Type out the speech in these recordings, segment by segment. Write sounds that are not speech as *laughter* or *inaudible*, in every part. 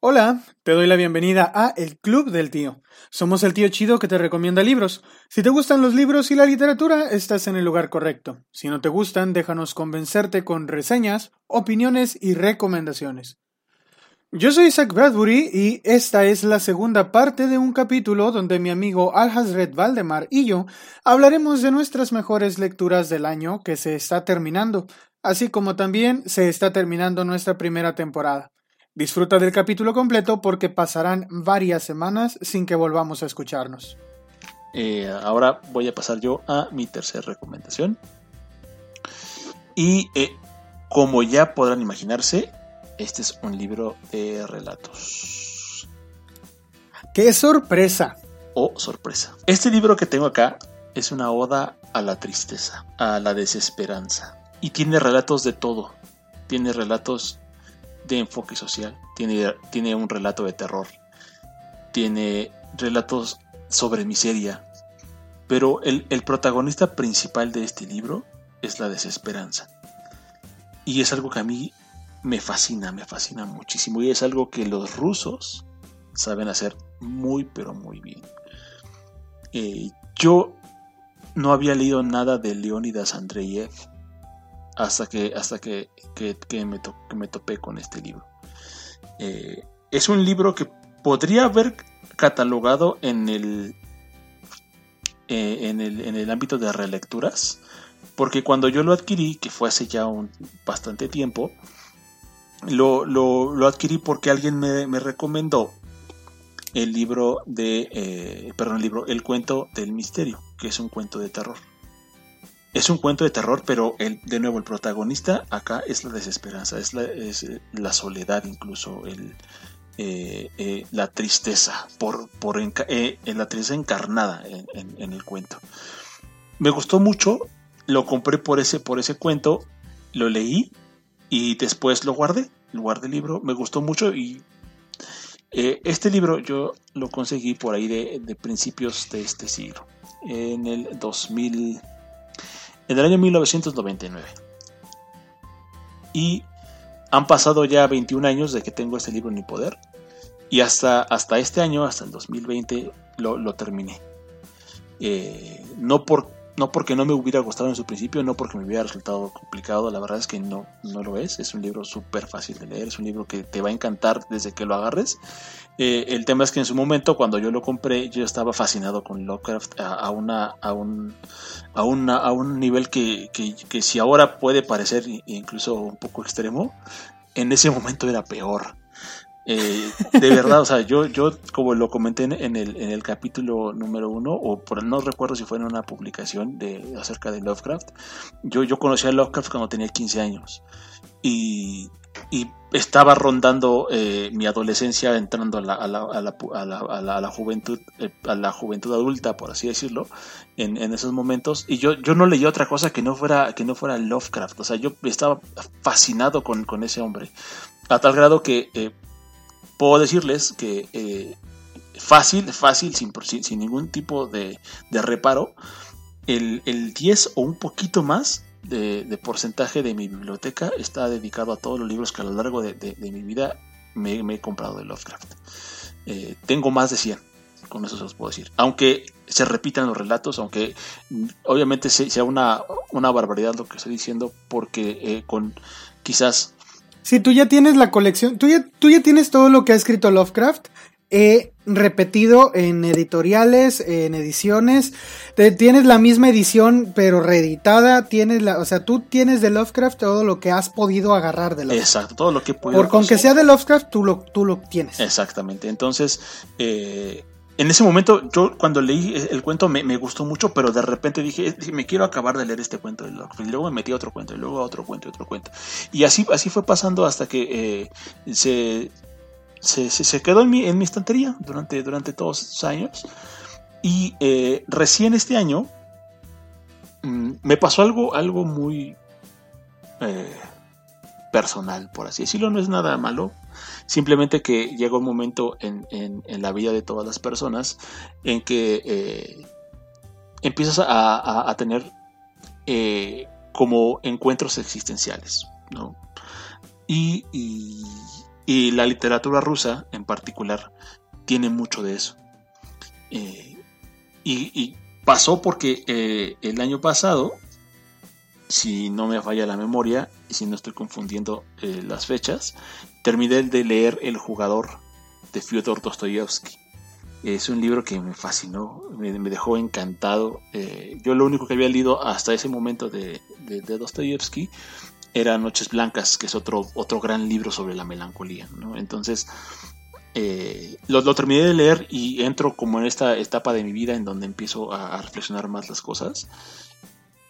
Hola, te doy la bienvenida a El Club del Tío. Somos el tío chido que te recomienda libros. Si te gustan los libros y la literatura, estás en el lugar correcto. Si no te gustan, déjanos convencerte con reseñas, opiniones y recomendaciones. Yo soy Zach Bradbury y esta es la segunda parte de un capítulo donde mi amigo Alhazred Valdemar y yo hablaremos de nuestras mejores lecturas del año que se está terminando, así como también se está terminando nuestra primera temporada. Disfruta del capítulo completo porque pasarán varias semanas sin que volvamos a escucharnos. Eh, ahora voy a pasar yo a mi tercera recomendación. Y eh, como ya podrán imaginarse, este es un libro de relatos. ¡Qué sorpresa! Oh, sorpresa. Este libro que tengo acá es una oda a la tristeza, a la desesperanza. Y tiene relatos de todo. Tiene relatos de enfoque social, tiene, tiene un relato de terror, tiene relatos sobre miseria, pero el, el protagonista principal de este libro es la desesperanza. Y es algo que a mí me fascina, me fascina muchísimo. Y es algo que los rusos saben hacer muy, pero muy bien. Eh, yo no había leído nada de Leonidas Andreyev hasta que, hasta que, me, me, topé con este libro. Eh, es un libro que podría haber catalogado en el, eh, en el, en el ámbito de relecturas, porque cuando yo lo adquirí, que fue hace ya un bastante tiempo, lo, lo, adquirí porque alguien me, me, recomendó el libro de, eh, perdón, el libro, El cuento del misterio, que es un cuento de terror. Es un cuento de terror, pero el, de nuevo el protagonista acá es la desesperanza, es la, eh, soledad incluso, el, eh, eh, la tristeza, por, por la tristeza encarnada en, el cuento. Me gustó mucho, lo compré por ese, por ese cuento, lo leí y después lo guardé, lo guardé el libro, me gustó mucho y este libro yo lo conseguí por ahí de, de principios de este siglo, en el 2000 en el año 1999. Y han pasado ya 21 años de que tengo este libro en mi poder. Y hasta, hasta este año, hasta el 2020, lo, lo terminé. Eh, no por no porque no me hubiera gustado en su principio, no porque me hubiera resultado complicado, la verdad es que no, no lo es. Es un libro súper fácil de leer, es un libro que te va a encantar desde que lo agarres. Eh, el tema es que en su momento, cuando yo lo compré, yo estaba fascinado con Lovecraft a, una, a, un, a, una, a un nivel que, que, que si ahora puede parecer incluso un poco extremo, en ese momento era peor. Eh, de verdad, o sea, yo, yo como lo comenté en el, en el capítulo número uno, o por no recuerdo si fue en una publicación de, acerca de Lovecraft, yo, yo conocí a Lovecraft cuando tenía 15 años y, y estaba rondando eh, mi adolescencia entrando a la, a la, a la, a la, juventud eh, a la juventud adulta por así decirlo en, en, esos momentos. Y yo, yo no leí otra cosa que no fuera que no fuera Lovecraft. O sea yo estaba fascinado con, con ese hombre. A tal grado que puedo decirles que eh, fácil, fácil, sin, sin, ningún tipo de, reparo, el, 10 o un poquito más de, porcentaje de mi biblioteca está dedicado a todos los libros que a lo largo de, mi vida me, he comprado de Lovecraft. Eh, tengo más de 100, con eso se los puedo decir. Aunque se repitan los relatos, aunque obviamente sea una, una barbaridad lo que estoy diciendo, porque eh, con quizás si tú ya tienes la colección, tú ya, tú ya tienes todo lo que ha escrito Lovecraft, he repetido en editoriales, en ediciones. tienes la misma edición, pero reeditada. Tienes la, o sea, tú tienes de Lovecraft todo lo que has podido agarrar de Lovecraft. Exacto, todo lo que puedo. Por con que sea de Lovecraft, tú lo, tú lo tienes. Exactamente. Entonces, eh, en ese momento, yo cuando leí el cuento me, gustó mucho, pero de repente dije, me quiero acabar de leer este cuento de Lovecraft. Y luego me metí a otro cuento, y luego a otro cuento, y otro cuento. Y así, así fue pasando hasta que eh, se, se, quedó en mi, en mi estantería durante, durante todos esos años. Y eh, recién este año mm, me pasó algo, algo muy eh, personal, por así decirlo. No es nada malo, Simplemente que llega un momento en, la vida de todas las personas en que eh, empiezas a, tener eh, como encuentros existenciales, ¿no? Y la literatura rusa, en particular, tiene mucho de eso. Eh, y, pasó porque eh, el año pasado, si no me falla la memoria y si no estoy confundiendo eh, las fechas, terminé de leer El jugador de Fyodor Dostoyevsky. Es un libro que me fascinó, me, dejó encantado. yo lo único que había leído hasta ese momento de, de, de Dostoyevsky era Noches Blancas, que es otro, otro gran libro sobre la melancolía. Entonces, eh, lo, terminé de leer y entro como en esta etapa de mi vida en donde empiezo a, reflexionar más las cosas.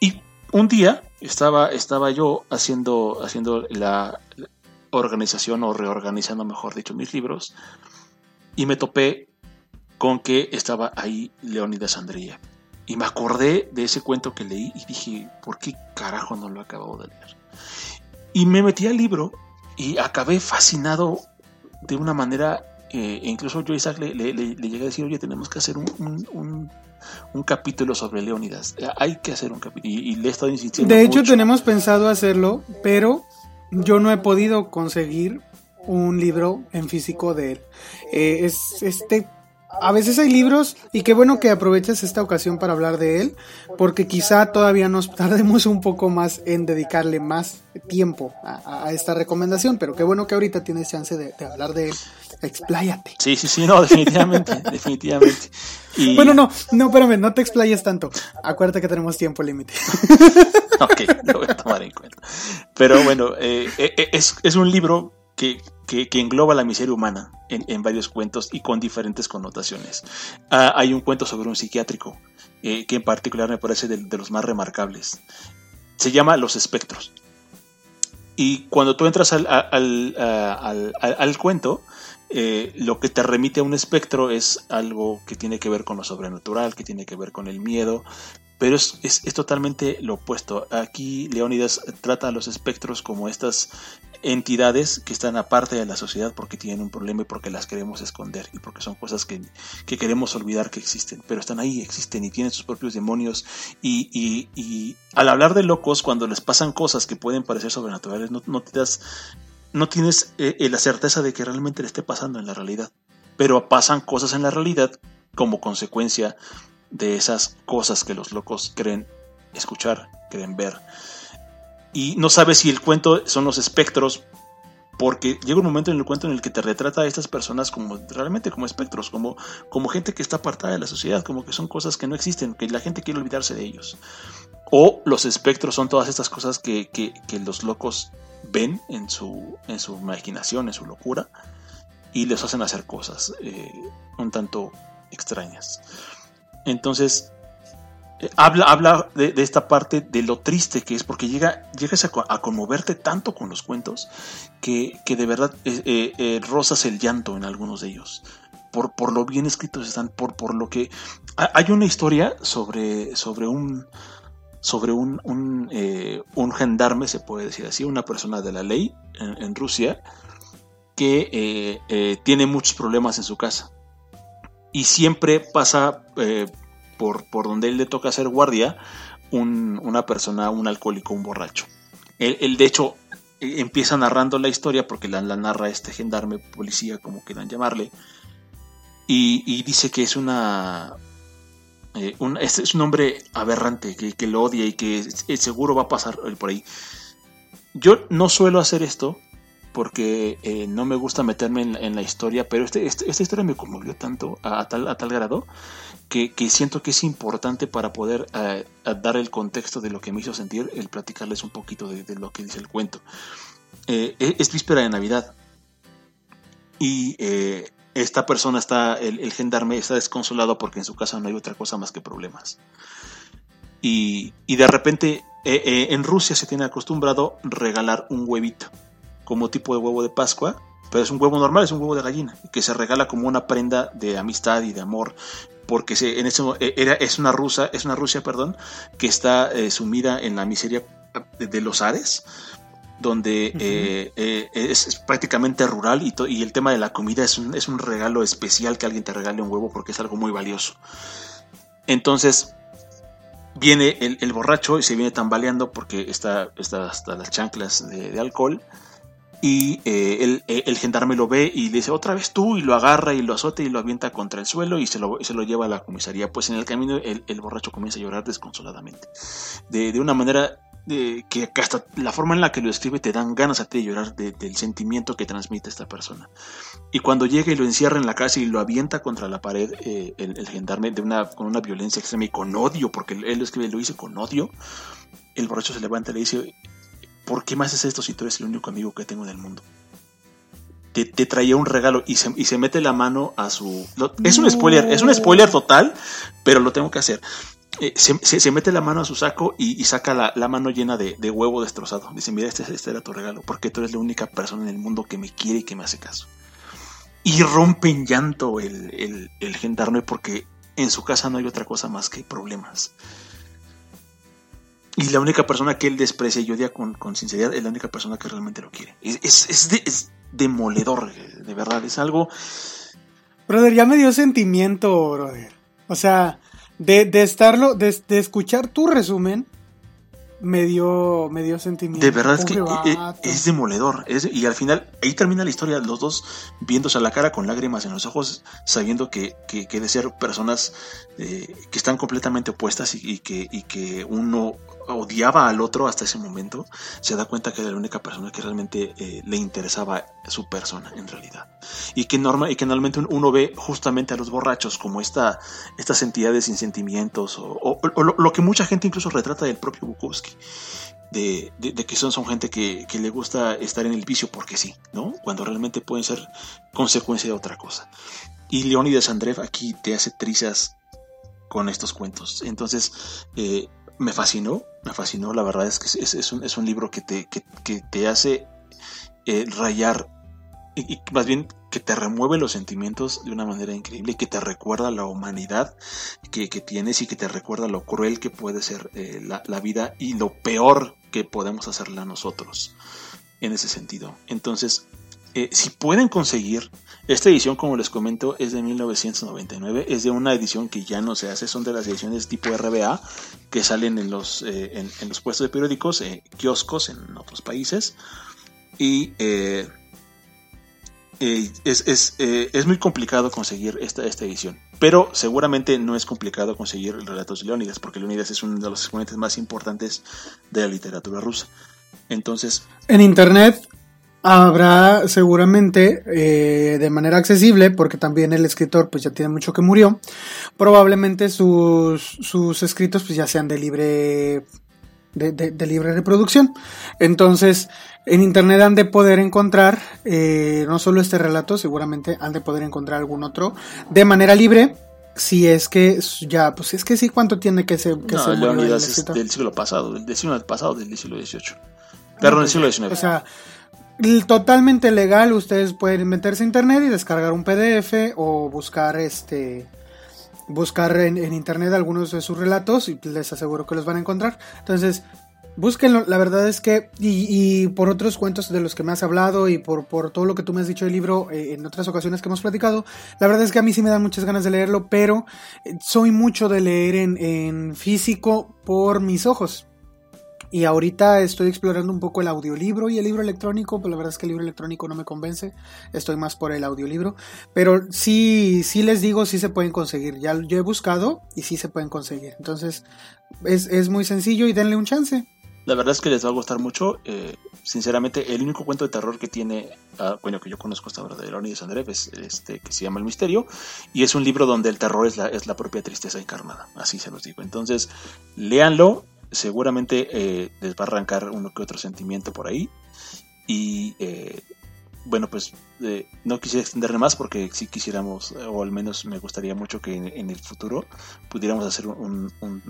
Y un día estaba, estaba yo haciendo, haciendo la organización o reorganizando, mejor dicho, mis libros y me topé con que estaba ahí Leonidas Andrea. Y me acordé de ese cuento que leí y dije, ¿por qué carajo no lo acabo de leer? Y me metí al libro y acabé fascinado de una manera, eh, e incluso yo Isaac le, llegué a decir, oye, tenemos que hacer un, capítulo sobre Leónidas. Eh, hay que hacer un capítulo. Y, le he estado insistiendo. De hecho, tenemos pensado hacerlo, pero yo no he podido conseguir un libro en físico de él. Eh, es este a veces hay libros y qué bueno que aproveches esta ocasión para hablar de él, porque quizá todavía nos *laughs* tardemos un poco más en dedicarle más tiempo a, esta recomendación, pero qué bueno que ahorita tienes chance de, hablar de él. Expláyate. Sí, sí, sí, no, *laughs* definitivamente, definitivamente. Bueno, no, no, espérame, no te explayes tanto. Acuérdate que tenemos tiempo límite. *laughs* ok, lo voy a tomar en cuenta. Pero bueno, eh, eh, eh, es, es un libro que que, engloba la miseria humana en, varios cuentos y con diferentes connotaciones. Ah, hay un cuento sobre un psiquiátrico eh, que en particular me parece de, los más remarcables. Se llama Los espectros. Y cuando tú entras al, al, cuento, eh, lo que te remite a un espectro es algo que tiene que ver con lo sobrenatural, que tiene que ver con el miedo, pero es, es, es, totalmente lo opuesto. Aquí Leónidas trata a los espectros como estas entidades que están aparte de la sociedad porque tienen un problema y porque las queremos esconder y porque son cosas que, queremos olvidar que existen, pero están ahí, existen y tienen sus propios demonios. Y, y, al hablar de locos, cuando les pasan cosas que pueden parecer sobrenaturales, no, no te das, no tienes eh, eh, la certeza de que realmente le esté pasando en la realidad, pero pasan cosas en la realidad como consecuencia de esas cosas que los locos creen escuchar, creen ver y no sabes si el cuento son los espectros, porque llega un momento en el cuento en el que te retrata a estas personas como realmente como espectros, como, como gente que está apartada de la sociedad, como que son cosas que no existen, que la gente quiere olvidarse de ellos. O los espectros son todas estas cosas que, los locos ven en su, en su imaginación, en su locura, y les hacen hacer cosas eh, un tanto extrañas. Entonces, habla, habla de, esta parte de lo triste que es, porque llega, llegas a, conmoverte tanto con los cuentos que, de verdad eh, eh, eh, rozas el llanto en algunos de ellos. Por, por, lo bien escritos están, por, por lo que... Hay una historia sobre, sobre un sobre un, un, gendarme, se puede decir así, una persona de la ley en, Rusia, que tiene muchos problemas en su casa. Y siempre pasa por, por donde él le toca hacer guardia una persona, un alcohólico, un borracho. Él, de hecho e, empieza narrando la historia porque la, narra este gendarme, policía, como quieran llamarle, y, dice que es una... Eh, un, es, un hombre aberrante, que, que, lo odia y que seguro va a pasar por ahí. Yo no suelo hacer esto porque eh, no me gusta meterme en, la historia, pero este, este, esta historia me conmovió tanto a, tal, a tal grado que, siento que es importante para poder eh, dar el contexto de lo que me hizo sentir, el platicarles un poquito de, lo que dice el cuento. Eh, e, es víspera de Navidad y esta persona está, el, gendarme está desconsolado porque en su casa no hay otra cosa más que problemas. Y, y de repente en Rusia se tiene acostumbrado regalar un huevito como tipo de huevo de Pascua, pero es un huevo normal, es un huevo de gallina, que se regala como una prenda de amistad y de amor, porque se, en ese, e, era, es una rusa, es una Rusia, perdón, que está eh, sumida en la miseria de, los Ares, donde eh, eh, es, prácticamente rural y, y, el tema de la comida es un, es un regalo especial que alguien te regale un huevo porque es algo muy valioso. Entonces, viene el, borracho y se viene tambaleando porque está, está hasta las chanclas de alcohol y eh, el, gendarme lo ve y le dice otra vez tú y lo agarra y lo azota y lo avienta contra el suelo y se lo, se lo lleva a la comisaría. Pues en el camino el, borracho comienza a llorar desconsoladamente. De, de una manera de, que hasta la forma en la que lo escribe te dan ganas a ti de llorar del sentimiento que transmite esta persona. Y cuando llega y lo encierra en la casa y lo avienta contra la pared, eh, el, gendarme de una, con una violencia extrema y con odio, porque él lo escribe, lo dice con odio, el borracho se levanta y le dice, ¿por qué me haces esto si tú eres el único amigo que tengo en el mundo? Te, traía un regalo y se, mete la mano a su... es un spoiler, es un spoiler total, pero lo tengo que hacer. Eh, se, mete la mano a su saco y, saca la, mano llena de, huevo destrozado. Dice, mira, este, este, era tu regalo, porque tú eres la única persona en el mundo que me quiere y que me hace caso. Y rompe en llanto el, el, el gendarme porque en su casa no hay otra cosa más que problemas. Y la única persona que él desprecia y odia con, sinceridad es la única persona que realmente lo quiere. Es, es, demoledor, de verdad. Es algo. Brother, ya me dio sentimiento, brother. O sea, de, de estarlo, de, de escuchar tu resumen, me dio, me dio sentimiento. De verdad es que e, e, es, demoledor. y al final, ahí termina la historia, los dos viéndose a la cara con lágrimas en los ojos, sabiendo que, que, que de ser personas eh, que están completamente opuestas y, que, y que uno odiaba al otro hasta ese momento, se da cuenta que era la única persona que realmente eh, le interesaba su persona en realidad. Y que, norma, y que normalmente uno ve justamente a los borrachos como esta, estas entidades sin sentimientos, o, lo, que mucha gente incluso retrata del propio Bukowski. De, que son, son gente que, que, le gusta estar en el vicio porque sí, ¿no? Cuando realmente pueden ser consecuencia de otra cosa. Y Leonidas Andreev aquí te hace trizas con estos cuentos. Entonces, eh, me fascinó, me fascinó, la verdad es que es, un, es un, libro que te, que, te hace eh, rayar, y, más bien que te remueve los sentimientos de una manera increíble que te recuerda la humanidad que, tienes y que te recuerda lo cruel que puede ser eh, la, la, vida y lo peor que podemos hacerla nosotros en ese sentido. Entonces, eh, si pueden conseguir, esta edición, como les comento, es de 1999, es de una edición que ya no se hace, son de las ediciones tipo RBA que salen en los, eh, en, los puestos de periódicos, eh, kioscos en otros países. Y es, es, muy complicado conseguir esta, esta edición. Pero seguramente no es complicado conseguir el relatos de Leónidas, porque Leónidas es uno de los exponentes más importantes de la literatura rusa. Entonces. En internet habrá seguramente eh, de manera accesible, porque también el escritor pues ya tiene mucho que murió, probablemente sus, sus escritos pues ya sean de libre de, libre reproducción. Entonces, en internet han de poder encontrar eh, no solo este relato, seguramente han de poder encontrar algún otro de manera libre. Si es que ya, pues es que sí, ¿cuánto tiene que ser? Que no, es del siglo pasado, del siglo pasado, del siglo XVIII. Perdón, del siglo XIX. O sea, totalmente legal, ustedes pueden meterse a internet y descargar un PDF o buscar este buscar en, internet algunos de sus relatos y les aseguro que los van a encontrar. Entonces, búsquenlo, la verdad es que, y, por otros cuentos de los que me has hablado y por, por todo lo que tú me has dicho del libro eh, en otras ocasiones que hemos platicado, la verdad es que a mí sí me dan muchas ganas de leerlo, pero eh, soy mucho de leer en, en físico por mis ojos. Y ahorita estoy explorando un poco el audiolibro y el libro electrónico, pero la verdad es que el libro electrónico no me convence, estoy más por el audiolibro. Pero sí, sí les digo, sí se pueden conseguir. Ya yo he buscado y sí se pueden conseguir. Entonces es, muy sencillo y denle un chance. La verdad es que les va a gustar mucho. Eh, sinceramente, el único cuento de terror que tiene, uh, bueno, que yo conozco hasta ahora de Leonidas Andreev es este que se llama El Misterio. Y es un libro donde el terror es la, es la propia tristeza encarnada. Así se los digo. Entonces, léanlo seguramente eh, les va a arrancar uno que otro sentimiento por ahí. Y eh, bueno, pues eh, no quisiera extenderle más porque si quisiéramos, o al menos me gustaría mucho que en, el futuro pudiéramos hacer un, un,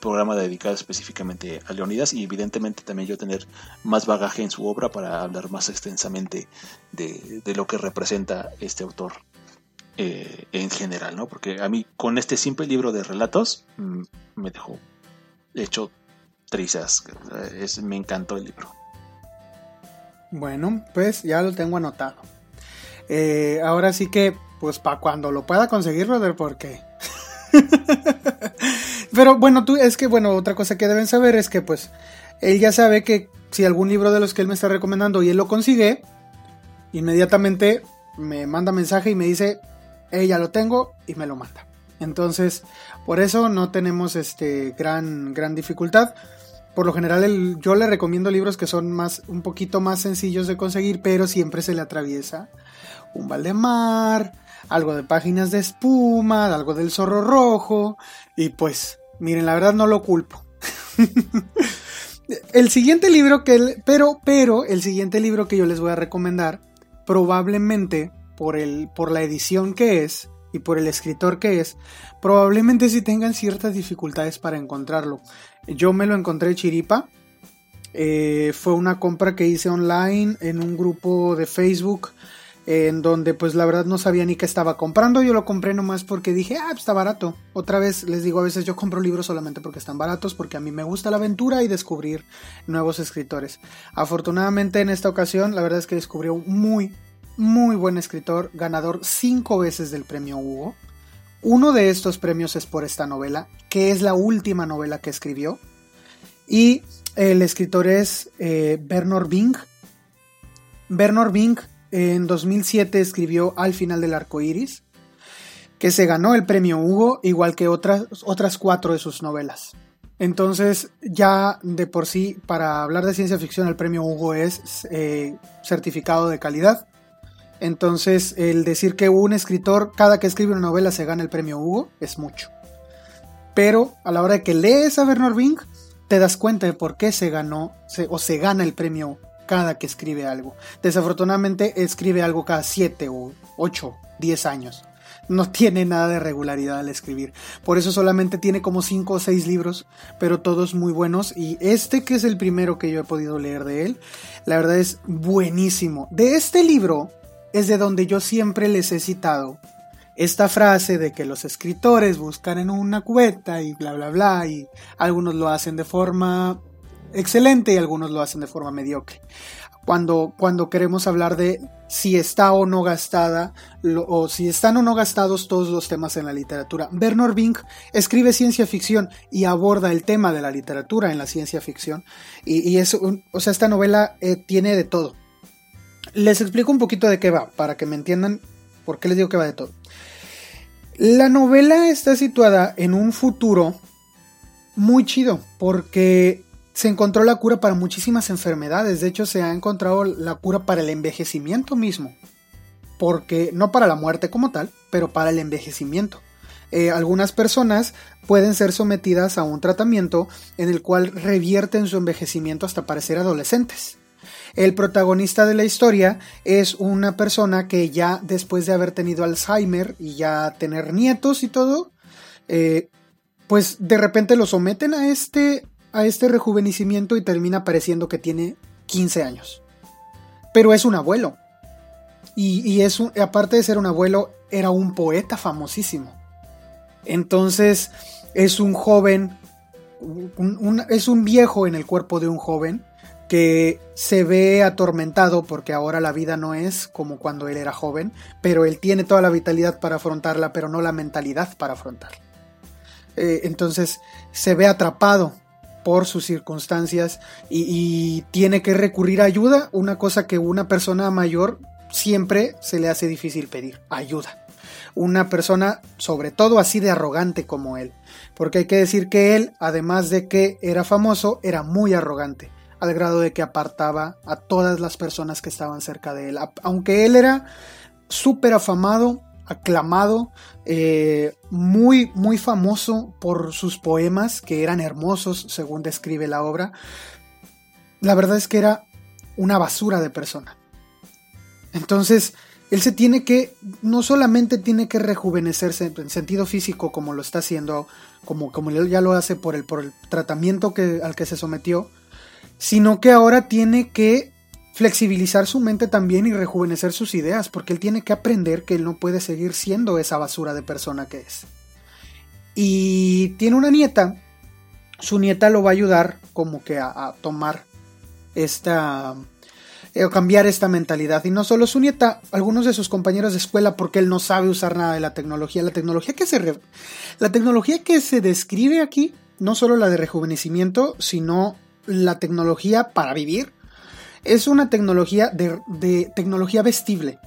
programa dedicado específicamente a Leonidas y evidentemente también yo tener más bagaje en su obra para hablar más extensamente de, de lo que representa este autor. en general, ¿no? Porque a mí con este simple libro de relatos mm, me dejó hecho trizas. Es, me encantó el libro. Bueno, pues ya lo tengo anotado. Eh, ahora sí que, pues para cuando lo pueda conseguir, brother, porque... *laughs* Pero bueno, tú es que, bueno, otra cosa que deben saber es que, pues, él ya sabe que si algún libro de los que él me está recomendando y él lo consigue, inmediatamente me manda mensaje y me dice, ella lo tengo y me lo manda. Entonces, por eso no tenemos este gran, gran dificultad. Por lo general, yo le recomiendo libros que son más, un poquito más sencillos de conseguir, pero siempre se le atraviesa un Valdemar, algo de páginas de espuma, algo del zorro rojo, y pues, miren, la verdad no lo culpo. *laughs* el siguiente libro que, pero, pero, el siguiente libro que yo les voy a recomendar, probablemente por el, por la edición que es, y por el escritor que es, probablemente sí tengan ciertas dificultades para encontrarlo. Yo me lo encontré chiripa. Eh, fue una compra que hice online en un grupo de Facebook en donde pues la verdad no sabía ni qué estaba comprando, yo lo compré nomás porque dije, ah, está barato. Otra vez les digo, a veces yo compro libros solamente porque están baratos, porque a mí me gusta la aventura y descubrir nuevos escritores. Afortunadamente en esta ocasión, la verdad es que descubrí un muy, muy buen escritor, ganador cinco veces del premio Hugo. Uno de estos premios es por esta novela, que es la última novela que escribió. Y el escritor es eh, Bernard Bing. Bernard Bing en 2007 escribió Al final del arco iris, que se ganó el premio Hugo, igual que otras, otras cuatro de sus novelas. Entonces, ya de por sí, para hablar de ciencia ficción, el premio Hugo es eh, certificado de calidad. Entonces, el decir que un escritor, cada que escribe una novela, se gana el premio Hugo, es mucho. Pero a la hora de que lees a Bernard Bing, te das cuenta de por qué se ganó o se gana el premio cada que escribe algo. Desafortunadamente escribe algo cada 7 o 8, 10 años. No *laughs* tiene nada de regularidad al escribir. Por eso solamente tiene como 5 o 6 libros, pero todos muy buenos. Y este que es el primero que yo he podido leer de él, la verdad es buenísimo. De este libro es de donde yo siempre les he citado esta frase de que los escritores buscan en una cubeta y bla bla bla y algunos lo hacen de forma excelente y algunos lo hacen de forma mediocre. Cuando, cuando queremos hablar de si está o no gastada o si están o no gastados todos los temas en la literatura. Bernard Bing escribe ciencia ficción y aborda el tema de la literatura en la ciencia ficción y, y o sea, esta novela eh, tiene de todo. Les explico un poquito de qué va para que me entiendan por qué les digo que va de todo. La novela está situada en un futuro muy chido porque se encontró la cura para muchísimas enfermedades. De hecho, se ha encontrado la cura para el envejecimiento mismo. Porque, no para la muerte como tal, pero para el envejecimiento. Eh, algunas personas pueden ser sometidas a un tratamiento en el cual revierten su envejecimiento hasta parecer adolescentes. El protagonista de la historia es una persona que ya después de haber tenido Alzheimer y ya tener nietos y todo, eh, pues de repente lo someten a este a este rejuvenecimiento y termina pareciendo que tiene 15 años. Pero es un abuelo. Y, es aparte de ser un abuelo, era un poeta famosísimo. Entonces es un joven, es un viejo en el cuerpo de un joven que se ve atormentado porque ahora la vida no es como cuando él era joven, pero él tiene toda la vitalidad para afrontarla, pero no la mentalidad para afrontarla. Eh, entonces se ve atrapado por sus circunstancias y, tiene que recurrir a ayuda, una cosa que una persona mayor siempre se le hace difícil pedir, ayuda. Una persona sobre todo así de arrogante como él, porque hay que decir que él, además de que era famoso, era muy arrogante, al grado de que apartaba a todas las personas que estaban cerca de él. Aunque él era súper afamado, aclamado, eh, muy, muy famoso por sus poemas, que eran hermosos según describe la obra. La verdad es que era una basura de persona. Entonces, él se tiene que, no solamente tiene que rejuvenecerse en sentido físico como lo está haciendo, como, como ya lo hace por el, por el tratamiento que, al que se sometió, sino que ahora tiene que flexibilizar su mente también y rejuvenecer sus ideas, porque él tiene que aprender que él no puede seguir siendo esa basura de persona que es. Y tiene una nieta, su nieta lo va a ayudar como que a, tomar esta eh, o cambiar esta mentalidad. Y no solo su nieta, algunos de sus compañeros de escuela, porque él no sabe usar nada de la tecnología. La tecnología que se, la tecnología que se describe aquí, no solo la de rejuvenecimiento, sino la tecnología para vivir es una tecnología de, tecnología vestible,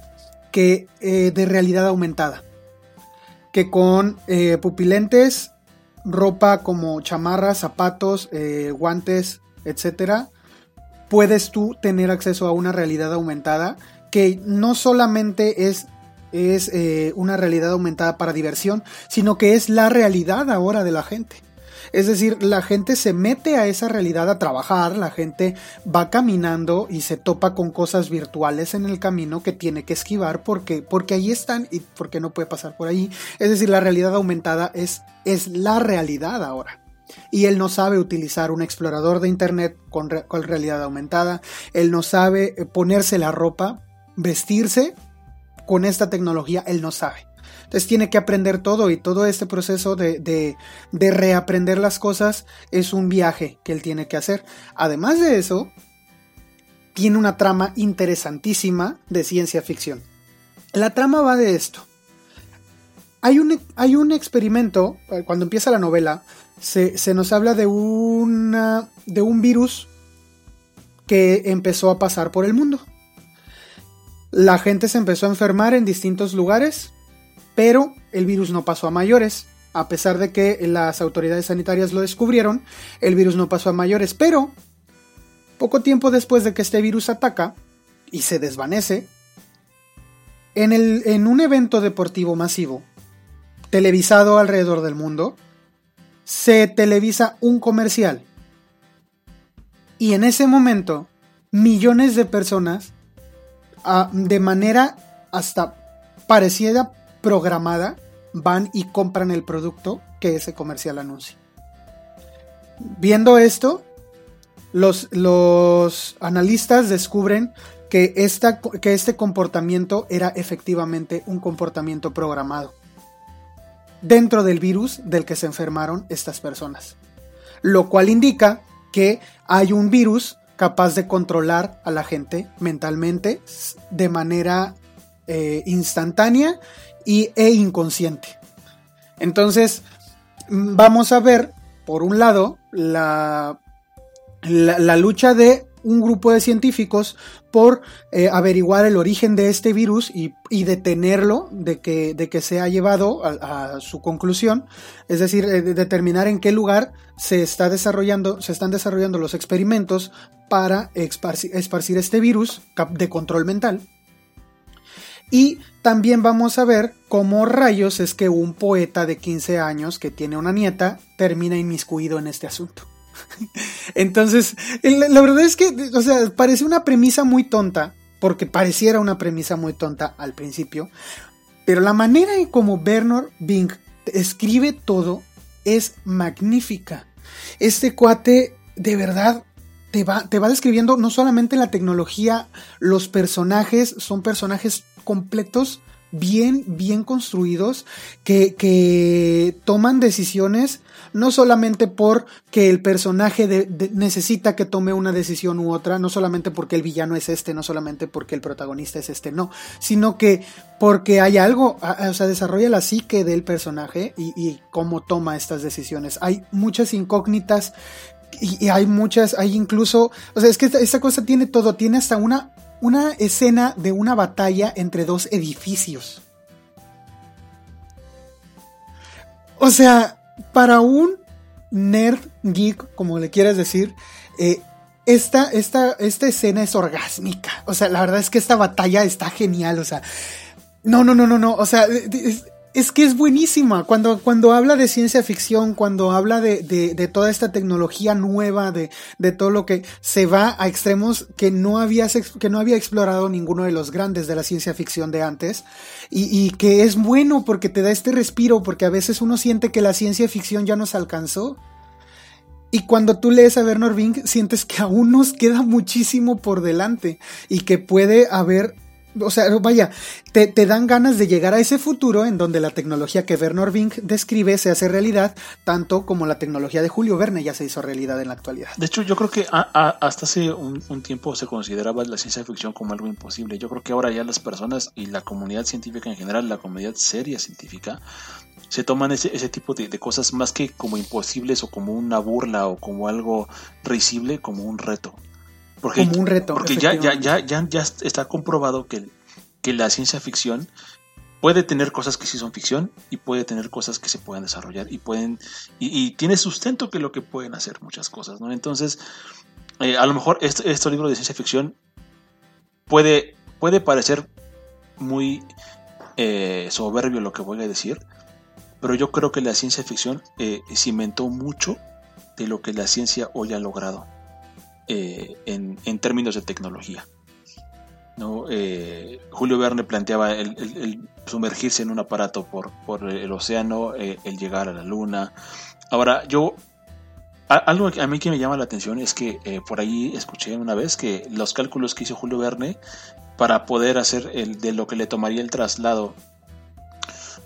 que eh, de realidad aumentada, que con eh, pupilentes, ropa como chamarras, zapatos, eh, guantes, etcétera, puedes tú tener acceso a una realidad aumentada que no solamente es es una realidad aumentada para diversión, sino que es la realidad ahora de la gente. Es decir, la gente se mete a esa realidad a trabajar, la gente va caminando y se topa con cosas virtuales en el camino que tiene que esquivar porque, porque ahí están y porque no puede pasar por ahí. Es decir, la realidad aumentada es, es la realidad ahora y él no sabe utilizar un explorador de internet con, con, realidad aumentada, él no sabe ponerse la ropa, vestirse con esta tecnología, él no sabe. Entonces tiene que aprender todo y todo este proceso de, de, reaprender las cosas es un viaje que él tiene que hacer. Además de eso, tiene una trama interesantísima de ciencia ficción. La trama va de esto. Hay un, hay un experimento, eh, cuando empieza la novela, se, se, nos habla de, de un virus que empezó a pasar por el mundo. La gente se empezó a enfermar en distintos lugares pero el virus no pasó a mayores. A pesar de que las autoridades sanitarias lo descubrieron, el virus no pasó a mayores. Pero, poco tiempo después de que este virus ataca y se desvanece, en, el, en un evento deportivo masivo, televisado alrededor del mundo, se televisa un comercial. Y en ese momento, millones de personas, ah, de manera hasta parecida programada van y compran el producto que ese comercial anuncia. Viendo esto, los, los analistas descubren que, esta, que este comportamiento era efectivamente un comportamiento programado dentro del virus del que se enfermaron estas personas. Lo cual indica que hay un virus capaz de controlar a la gente mentalmente de manera eh, instantánea y, e inconsciente. Entonces, vamos a ver, por un lado, la, la, lucha de un grupo de científicos por eh, averiguar el origen de este virus y, detenerlo de que, de que se ha llevado a, su conclusión, es decir, eh, determinar en qué lugar se, está desarrollando, se están desarrollando los experimentos para esparcir este virus de control mental. Y también vamos a ver cómo rayos es que un poeta de 15 años que tiene una nieta termina inmiscuido en este asunto. *laughs* Entonces, la verdad es que, o sea, parece una premisa muy tonta, porque pareciera una premisa muy tonta al principio, pero la manera en como Bernard Bing escribe todo es magnífica. Este cuate, de verdad, te va, te va describiendo no solamente la tecnología, los personajes son personajes completos, bien, bien construidos, que, que toman decisiones no solamente porque el personaje necesita que tome una decisión u otra, no solamente porque el villano es este, no solamente porque el protagonista es este, no, sino que porque hay algo, o sea, desarrolla la psique del personaje y, y cómo toma estas decisiones. Hay muchas incógnitas y, hay muchas, hay incluso, o sea, es que esta, cosa tiene todo, tiene hasta una, una escena de una batalla entre dos edificios. O sea, para un nerd geek, como le quieras decir, eh, esta, esta, esta escena es orgásmica. O sea, la verdad es que esta batalla está genial. O sea, no, no, no, no, no. O sea, es que es buenísima. Cuando, cuando habla de ciencia ficción, cuando habla de, de, toda esta tecnología nueva, de, de, todo lo que se va a extremos que no, había, que no había explorado ninguno de los grandes de la ciencia ficción de antes, y, y, que es bueno porque te da este respiro, porque a veces uno siente que la ciencia ficción ya nos alcanzó. Y cuando tú lees a Bernard Bing, sientes que aún nos queda muchísimo por delante y que puede haber o sea, vaya, te, dan ganas de llegar a ese futuro en donde la tecnología que Werner Vink describe se hace realidad, tanto como la tecnología de Julio Verne ya se hizo realidad en la actualidad. De hecho, yo creo que hasta hace un, tiempo se consideraba la ciencia ficción como algo imposible. Yo creo que ahora ya las personas y la comunidad científica en general, la comunidad seria científica, se toman ese, ese tipo de, cosas más que como imposibles o como una burla o como algo risible, como un reto. Porque, como un reto. Porque ya, ya, ya, ya, ya está comprobado que, que la ciencia ficción puede tener cosas que sí son ficción y puede tener cosas que se pueden desarrollar y pueden y, tiene sustento que lo que pueden hacer muchas cosas, ¿no? Entonces, eh, a lo mejor este, este, libro de ciencia ficción puede, puede parecer muy eh, soberbio lo que voy a decir, pero yo creo que la ciencia ficción eh, cimentó mucho de lo que la ciencia hoy ha logrado en, en términos de tecnología. ¿no? Eh, Julio Verne planteaba el, sumergirse en un aparato por, por el océano, eh, el llegar a la luna. Ahora, yo, algo a mí que me llama la atención es que eh, por ahí escuché una vez que los cálculos que hizo Julio Verne para poder hacer el, de lo que le tomaría el traslado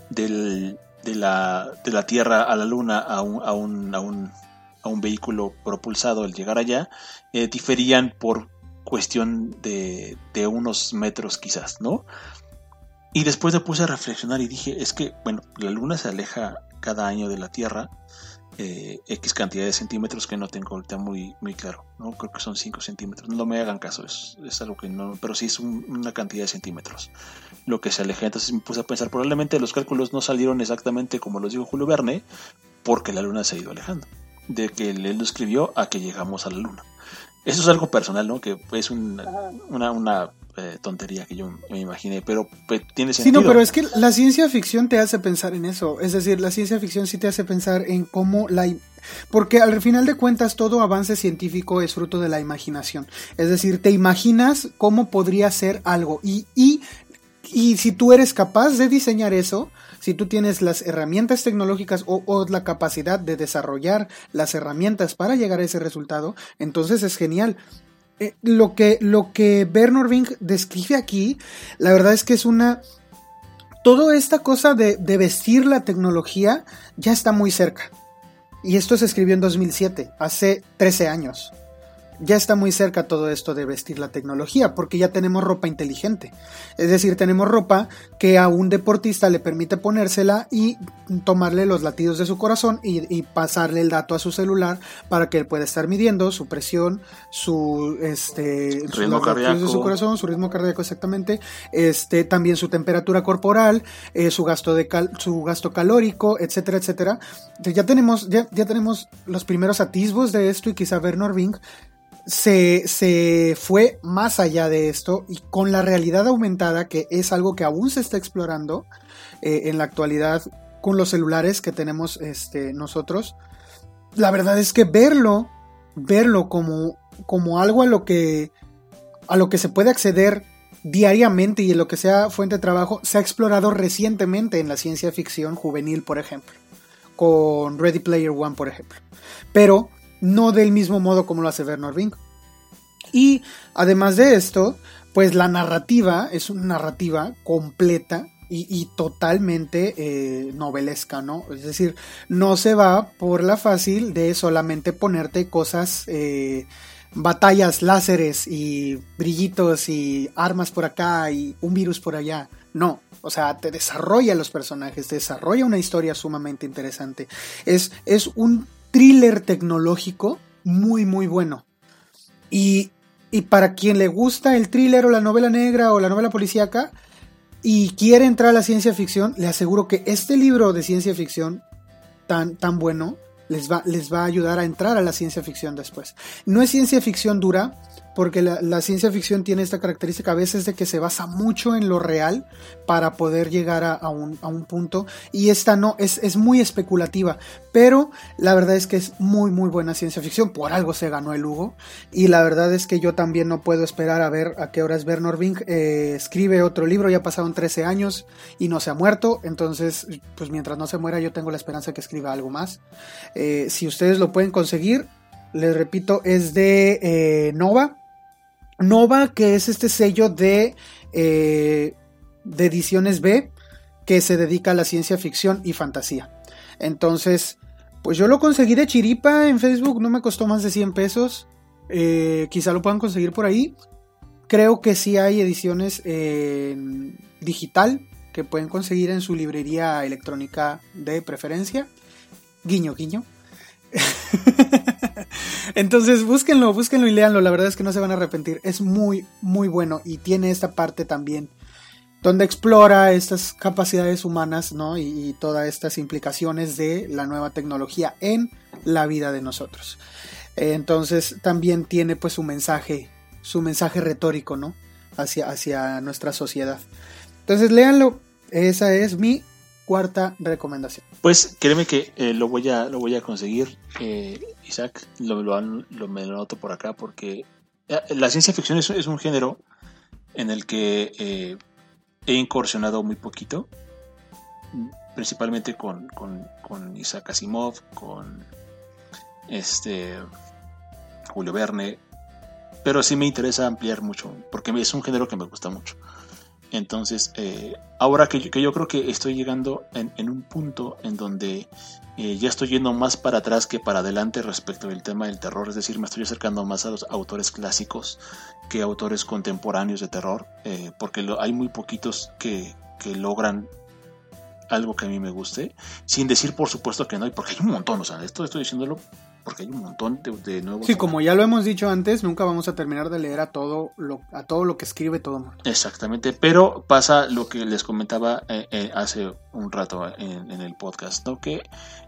del, de, la, de la Tierra a la Luna a un, a un, a un, a un vehículo propulsado, el llegar allá, diferían por cuestión de, de unos metros quizás, ¿no? Y después me puse a reflexionar y dije, es que, bueno, la luna se aleja cada año de la Tierra eh, X cantidad de centímetros que no tengo ahorita muy, muy claro, ¿no? Creo que son 5 centímetros, no me hagan caso, es, es algo que no, pero sí es una cantidad de centímetros lo que se aleja. Entonces me puse a pensar, probablemente los cálculos no salieron exactamente como los dijo Julio Verne, porque la luna se ha ido alejando, de que él lo escribió a que llegamos a la luna. Eso es algo personal, ¿no? Que es una, una eh, tontería que yo me imaginé, pero pues, tiene sentido. Sí, no, pero es que la ciencia ficción te hace pensar en eso. Es decir, la ciencia ficción sí te hace pensar en cómo la... Porque al final de cuentas todo avance científico es fruto de la imaginación. Es decir, te imaginas cómo podría ser algo y, y, y si tú eres capaz de diseñar eso, si tú tienes las herramientas tecnológicas o, la capacidad de desarrollar las herramientas para llegar a ese resultado, entonces es genial. Eh, lo, que, lo que Bernard Bing describe aquí, la verdad es que es una... Toda esta cosa de, de vestir la tecnología ya está muy cerca. Y esto se escribió en 2007, hace 13 años ya está muy cerca todo esto de vestir la tecnología, porque ya tenemos ropa inteligente. Es decir, tenemos ropa que a un deportista le permite ponérsela y tomarle los latidos de su corazón y, pasarle el dato a su celular para que él pueda estar midiendo su presión, su este ritmo cardíaco de su corazón, su ritmo cardíaco exactamente, este también su temperatura corporal, eh, su gasto de su gasto calórico, etcétera, etcétera. ya tenemos ya, ya tenemos los primeros atisbos de esto y quizá Bernard Bing se, fue más allá de esto y con la realidad aumentada, que es algo que aún se está explorando eh, en la actualidad con los celulares que tenemos este, nosotros, la verdad es que verlo, verlo como, como algo a lo que a lo que se puede acceder diariamente y en lo que sea fuente de trabajo, se ha explorado recientemente en la ciencia ficción juvenil, por ejemplo, con Ready Player One, por ejemplo. Pero no del mismo modo como lo hace Bernard Bing. Y además de esto, pues la narrativa es una narrativa completa y, totalmente eh, novelesca, ¿no? Es decir, no se va por la fácil de solamente ponerte cosas, eh, batallas, láseres y brillitos y armas por acá y un virus por allá. No, o sea, te desarrolla los personajes, te desarrolla una historia sumamente interesante. Es, es un thriller tecnológico muy, muy bueno. Y, y, para quien le gusta el thriller o la novela negra o la novela policíaca y quiere entrar a la ciencia ficción, le aseguro que este libro de ciencia ficción tan, tan bueno les va, les va a ayudar a entrar a la ciencia ficción después. No es ciencia ficción dura, porque la, ciencia ficción tiene esta característica a veces de que se basa mucho en lo real para poder llegar a, un, punto y esta no, es, es, muy especulativa, pero la verdad es que es muy muy buena ciencia ficción, por algo se ganó el Hugo y la verdad es que yo también no puedo esperar a ver a qué horas Bernard Bing eh, escribe otro libro, ya pasaron 13 años y no se ha muerto, entonces pues mientras no se muera yo tengo la esperanza que escriba algo más. Eh, si ustedes lo pueden conseguir, les repito, es de eh, Nova. Nova, que es este sello de, eh, de ediciones B, que se dedica a la ciencia ficción y fantasía. Entonces, pues yo lo conseguí de chiripa en Facebook, no me costó más de 100 pesos. Eh, quizá lo puedan conseguir por ahí. Creo que sí hay ediciones en digital que pueden conseguir en su librería electrónica de preferencia. Guiño, guiño. *laughs* Entonces búsquenlo, búsquenlo y léanlo. La verdad es que no se van a arrepentir. Es muy, muy bueno y tiene esta parte también donde explora estas capacidades humanas ¿no? y, todas estas implicaciones de la nueva tecnología en la vida de nosotros. Entonces también tiene pues su mensaje, su mensaje retórico, ¿no? Hacia, hacia nuestra sociedad. Entonces léanlo, esa es mi cuarta recomendación. Pues créeme que eh, lo, voy a, lo voy a conseguir, eh, Isaac, lo, lo, lo, me lo noto por acá porque eh, la ciencia ficción es, es un género en el que he incursionado muy poquito, principalmente con, con, Isaac Asimov, con este Julio Verne, pero sí me interesa ampliar mucho, porque es un género que me gusta mucho. Entonces, eh, ahora que yo, que yo, creo que estoy llegando en, un punto en donde eh, ya estoy yendo más para atrás que para adelante respecto del tema del terror, es decir, me estoy acercando más a los autores clásicos que autores contemporáneos de terror, eh, porque hay muy poquitos que, que logran algo que a mí me guste, sin decir por supuesto que no, porque hay un montón, o sea, esto estoy diciéndolo porque hay un montón de, nuevos. Sí, como ya lo hemos dicho antes, nunca vamos a terminar de leer a todo lo, a todo lo que escribe todo el mundo. Exactamente, pero pasa lo que les comentaba eh, eh, hace un rato en, el podcast, ¿no? Que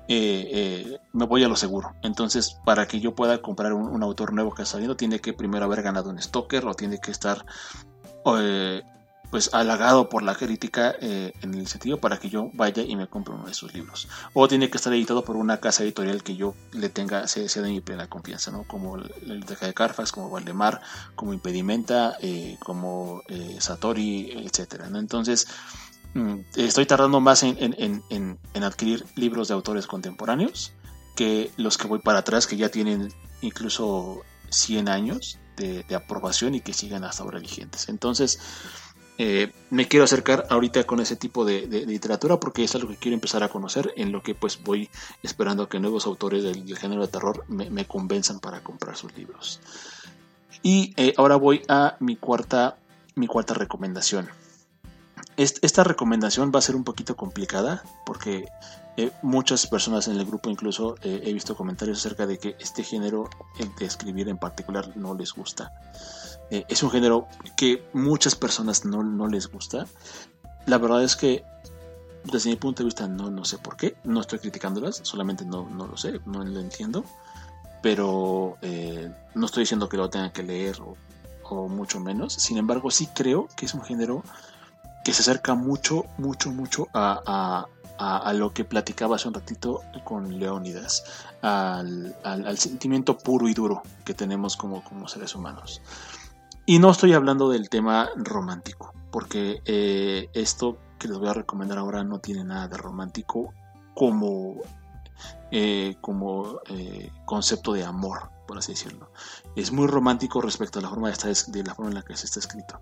eh, me voy a lo seguro. Entonces, para que yo pueda comprar un, un, autor nuevo que está saliendo, tiene que primero haber ganado un Stoker o tiene que estar pues halagado por la crítica eh, en el sentido para que yo vaya y me compre uno de sus libros. O tiene que estar editado por una casa editorial que yo le tenga, sea, de mi plena confianza, ¿no? Como la Biblioteca de Carfax, como Valdemar, como Impedimenta, eh, como eh, Satori, etcétera, ¿no? Entonces, mm, estoy tardando más en, en, adquirir libros de autores contemporáneos que los que voy para atrás, que ya tienen incluso 100 años de, de aprobación y que siguen hasta ahora vigentes. Entonces, eh, me quiero acercar ahorita con ese tipo de, literatura porque es algo que quiero empezar a conocer, en lo que pues voy esperando que nuevos autores del, género de terror me, convenzan para comprar sus libros. Y eh, ahora voy a mi cuarta, mi cuarta recomendación. esta recomendación va a ser un poquito complicada porque eh, muchas personas en el grupo incluso he visto comentarios acerca de que este género de escribir en particular no les gusta. Eh, es un género que muchas personas no, les gusta. La verdad es que desde mi punto de vista no, no sé por qué, no estoy criticándolas, solamente no, no lo sé, no lo entiendo, pero eh, no estoy diciendo que lo tengan que leer o, mucho menos, sin embargo sí creo que es un género que se acerca mucho, mucho, mucho a, lo que platicaba hace un ratito con Leónidas, al, al, sentimiento puro y duro que tenemos como, como seres humanos. Y no estoy hablando del tema romántico, porque eh, esto que les voy a recomendar ahora no tiene nada de romántico como, eh, como eh, concepto de amor, por así decirlo. Es muy romántico respecto a la forma de, estar, de la forma en la que se está escrito.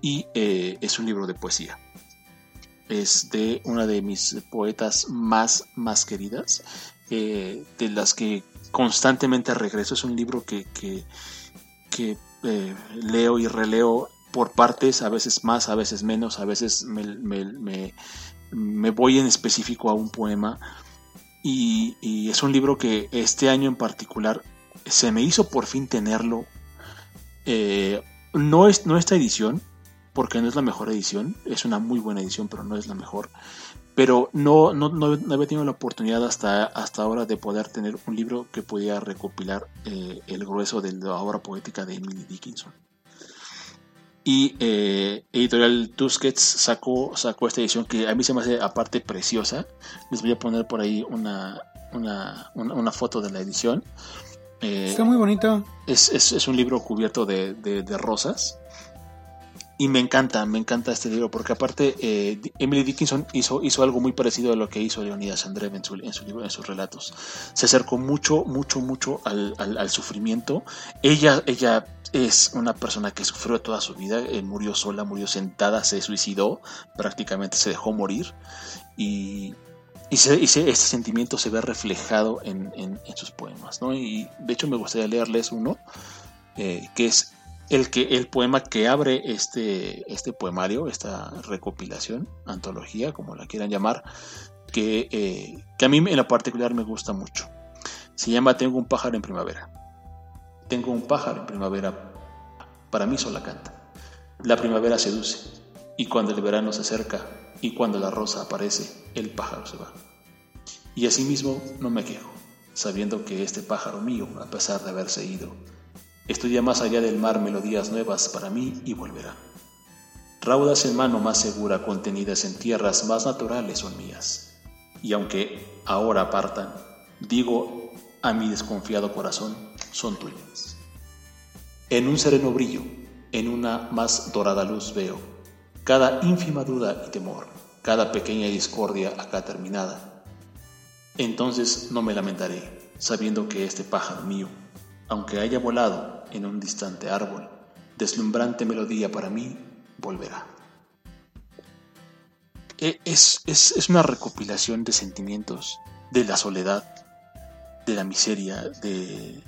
Y es un libro de poesía. Es de una de mis poetas más, más queridas, de las que constantemente regreso. Es un libro que, que, que eh, leo y releo por partes, a veces más, a veces menos, a veces me, voy en específico a un poema. Y, es un libro que este año en particular se me hizo por fin tenerlo. Eh, no, es, no esta edición, porque no es la mejor edición, es una muy buena edición, pero no es la mejor pero no, no, no, había tenido la oportunidad hasta, hasta ahora de poder tener un libro que pudiera recopilar eh, el grueso de la obra poética de Emily Dickinson. Y eh, Editorial Tusquets sacó, sacó esta edición que a mí se me hace aparte preciosa. Les voy a poner por ahí una, una, una, foto de la edición. Eh, Está muy bonito. Es, es, es, un libro cubierto de, de, de rosas y me encanta, me encanta este libro, porque aparte eh, Emily Dickinson hizo, hizo algo muy parecido a lo que hizo Leonidas Andreev en su, libro, en sus relatos. Se acercó mucho, mucho, mucho al, sufrimiento. Ella, ella es una persona que sufrió toda su vida, eh, murió sola, murió sentada, se suicidó, prácticamente se dejó morir. Y, y, ese sentimiento se ve reflejado en, en, sus poemas. ¿no? Y de hecho me gustaría leerles uno, eh, que es el, que, el poema que abre este, este poemario, esta recopilación, antología, como la quieran llamar, que, eh, que a mí en lo particular me gusta mucho. Se llama Tengo un pájaro en primavera. Tengo un pájaro en primavera, para mí sola canta. La primavera seduce, y cuando el verano se acerca, y cuando la rosa aparece, el pájaro se va. Y asimismo no me quejo, sabiendo que este pájaro mío, a pesar de haberse ido, estudia más allá del mar melodías nuevas para mí y volverá. Raudas en mano más segura contenidas en tierras más naturales son mías. Y aunque ahora partan, digo a mi desconfiado corazón, son tuyas. En un sereno brillo, en una más dorada luz veo cada ínfima duda y temor, cada pequeña discordia acá terminada. Entonces no me lamentaré, sabiendo que este pájaro mío, aunque haya volado en un distante árbol, deslumbrante melodía para mí, volverá. E, es, es, una recopilación de sentimientos, de la soledad, de la miseria, de,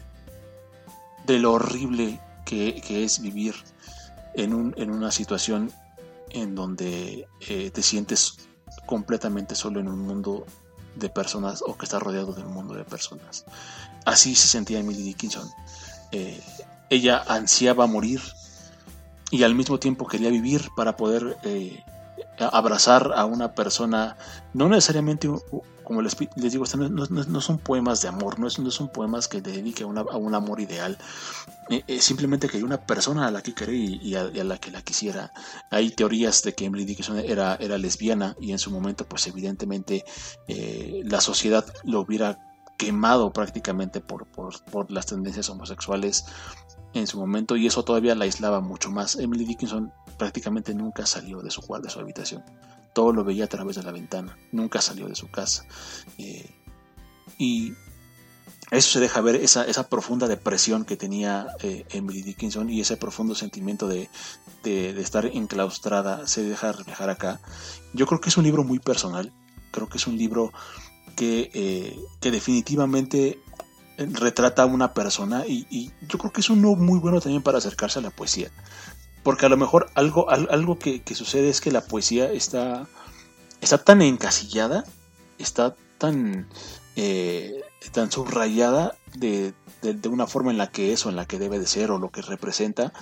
de lo horrible que, es vivir en, un, en, una situación en donde eh, te sientes completamente solo en un mundo de personas o que estás rodeado de un mundo de personas. Así se sentía Emily Dickinson. Eh, ella ansiaba morir y al mismo tiempo quería vivir para poder eh, abrazar a una persona, no necesariamente, como les, digo, no, son poemas de amor, no, son poemas que dedique a, un amor ideal, eh, simplemente que hay una persona a la que querer y, a, la que la quisiera. Hay teorías de que Emily Dickinson era, era lesbiana y en su momento, pues evidentemente la sociedad lo hubiera quemado prácticamente por, por, las tendencias homosexuales en su momento y eso todavía la aislaba mucho más. Emily Dickinson prácticamente nunca salió de su cuarto, de su habitación. Todo lo veía a través de la ventana, nunca salió de su casa. Eh, y eso se deja ver, esa, esa profunda depresión que tenía eh, Emily Dickinson y ese profundo sentimiento de, estar enclaustrada se deja reflejar acá. Yo creo que es un libro muy personal, creo que es un libro que, eh, que definitivamente retrata a una persona y, yo creo que es uno muy bueno también para acercarse a la poesía. Porque a lo mejor algo, algo que, sucede es que la poesía está, está tan encasillada, está tan, eh, tan subrayada de, de, una forma en la que es o en la que debe de ser o lo que representa,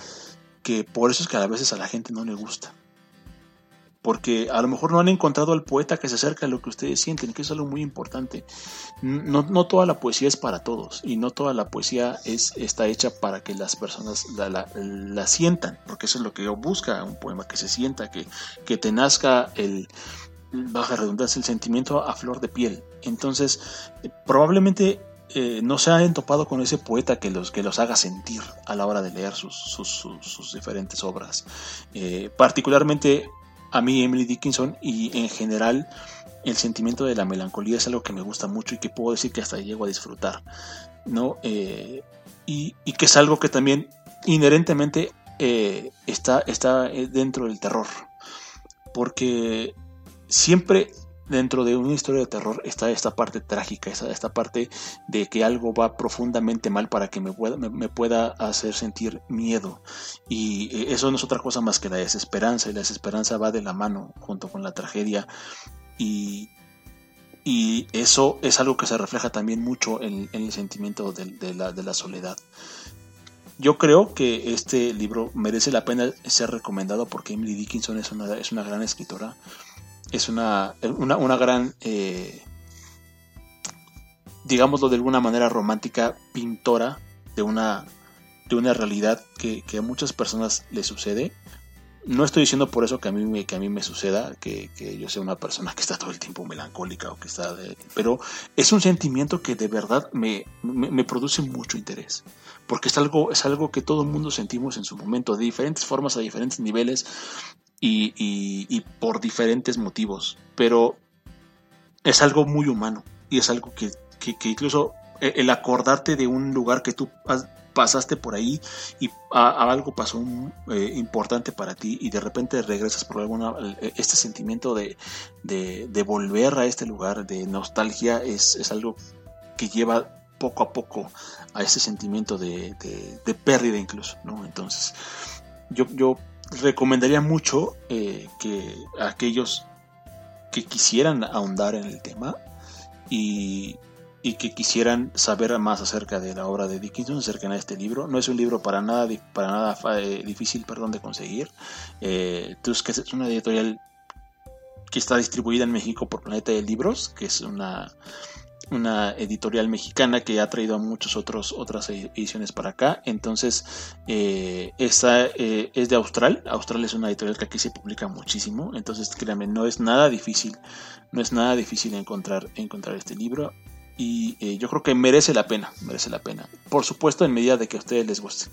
que por eso es que a veces a la gente no le gusta porque a lo mejor no han encontrado al poeta que se acerca a lo que ustedes sienten, que es algo muy importante. No, no toda la poesía es para todos y no toda la poesía es, está hecha para que las personas la, sientan, porque eso es lo que busca un poema, que se sienta, que, que te nazca el, baja redundancia, el sentimiento a flor de piel. Entonces, probablemente eh, no se han topado con ese poeta que los, que los haga sentir a la hora de leer sus, sus, diferentes obras. Eh, particularmente a mí Emily Dickinson y en general el sentimiento de la melancolía es algo que me gusta mucho y que puedo decir que hasta llego a disfrutar, ¿no? Eh, y, que es algo que también inherentemente eh, está, está eh, dentro del terror, porque siempre dentro de una historia de terror está esta parte trágica, esta, esta parte de que algo va profundamente mal para que me pueda, me, pueda hacer sentir miedo. Y eh, eso no es otra cosa más que la desesperanza, y la desesperanza va de la mano junto con la tragedia. Y, y eso es algo que se refleja también mucho en, el sentimiento de, la, de la soledad. Yo creo que este libro merece la pena ser recomendado porque Emily Dickinson es una, es una gran escritora es una, una, gran, eh, digámoslo de alguna manera romántica, pintora de una, de una realidad que, a muchas personas le sucede. No estoy diciendo por eso que a mí me, que a mí me suceda, que, yo sea una persona que está todo el tiempo melancólica o que está... pero es un sentimiento que de verdad me, me, produce mucho interés porque es algo, es algo que todo el mundo sentimos en su momento, de diferentes formas, a diferentes niveles, y, por diferentes motivos, pero es algo muy humano y es algo que, incluso e, el acordarte de un lugar que tú pasaste por ahí y algo pasó eh, importante para ti y de repente regresas por alguna e, este sentimiento de, de, volver a este lugar de nostalgia es, es algo que lleva poco a poco a ese sentimiento de, pérdida incluso, ¿no? Entonces, yo, yo recomendaría mucho eh, que aquellos que quisieran ahondar en el tema y, que quisieran saber más acerca de la obra de Dickinson, acerca de este libro. No es un libro para nada, para nada eh, difícil perdón, de conseguir. Eh, es una editorial que está distribuida en México por Planeta de Libros, que es una, una editorial mexicana que ha traído a muchas otras ediciones para acá. Entonces, eh, esta eh, es de Austral. Austral es una editorial que aquí se publica muchísimo. Entonces, créanme, no es nada difícil, no es nada difícil encontrar, encontrar este libro. Y eh, yo creo que merece la pena, merece la pena. Por supuesto, en medida de que a ustedes les guste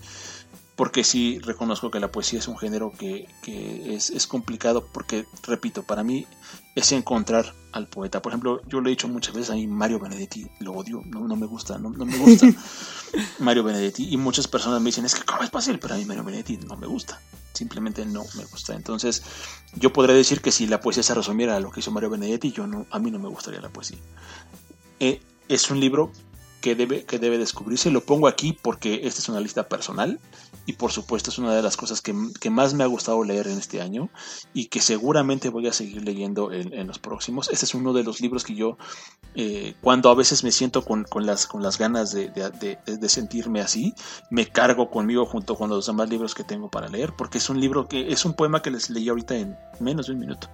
porque sí reconozco que la poesía es un género que, es, complicado, porque, repito, para mí es encontrar al poeta. Por ejemplo, yo lo he dicho muchas veces, a mí Mario Benedetti lo odio, no, me gusta, no, me gusta *laughs* Mario Benedetti. Y muchas personas me dicen, es que cómo es fácil, pero a mí Mario Benedetti no me gusta, simplemente no me gusta. Entonces, yo podría decir que si la poesía se resumiera a lo que hizo Mario Benedetti, yo no, a mí no me gustaría la poesía. Eh, es un libro que debe, que debe descubrirse. Lo pongo aquí porque esta es una lista personal y por supuesto es una de las cosas que, más me ha gustado leer en este año y que seguramente voy a seguir leyendo en, los próximos. Este es uno de los libros que yo, eh, cuando a veces me siento con, las, con las ganas de, de, sentirme así, me cargo conmigo junto con los demás libros que tengo para leer, porque es un libro que es un poema que les leí ahorita en menos de un minuto.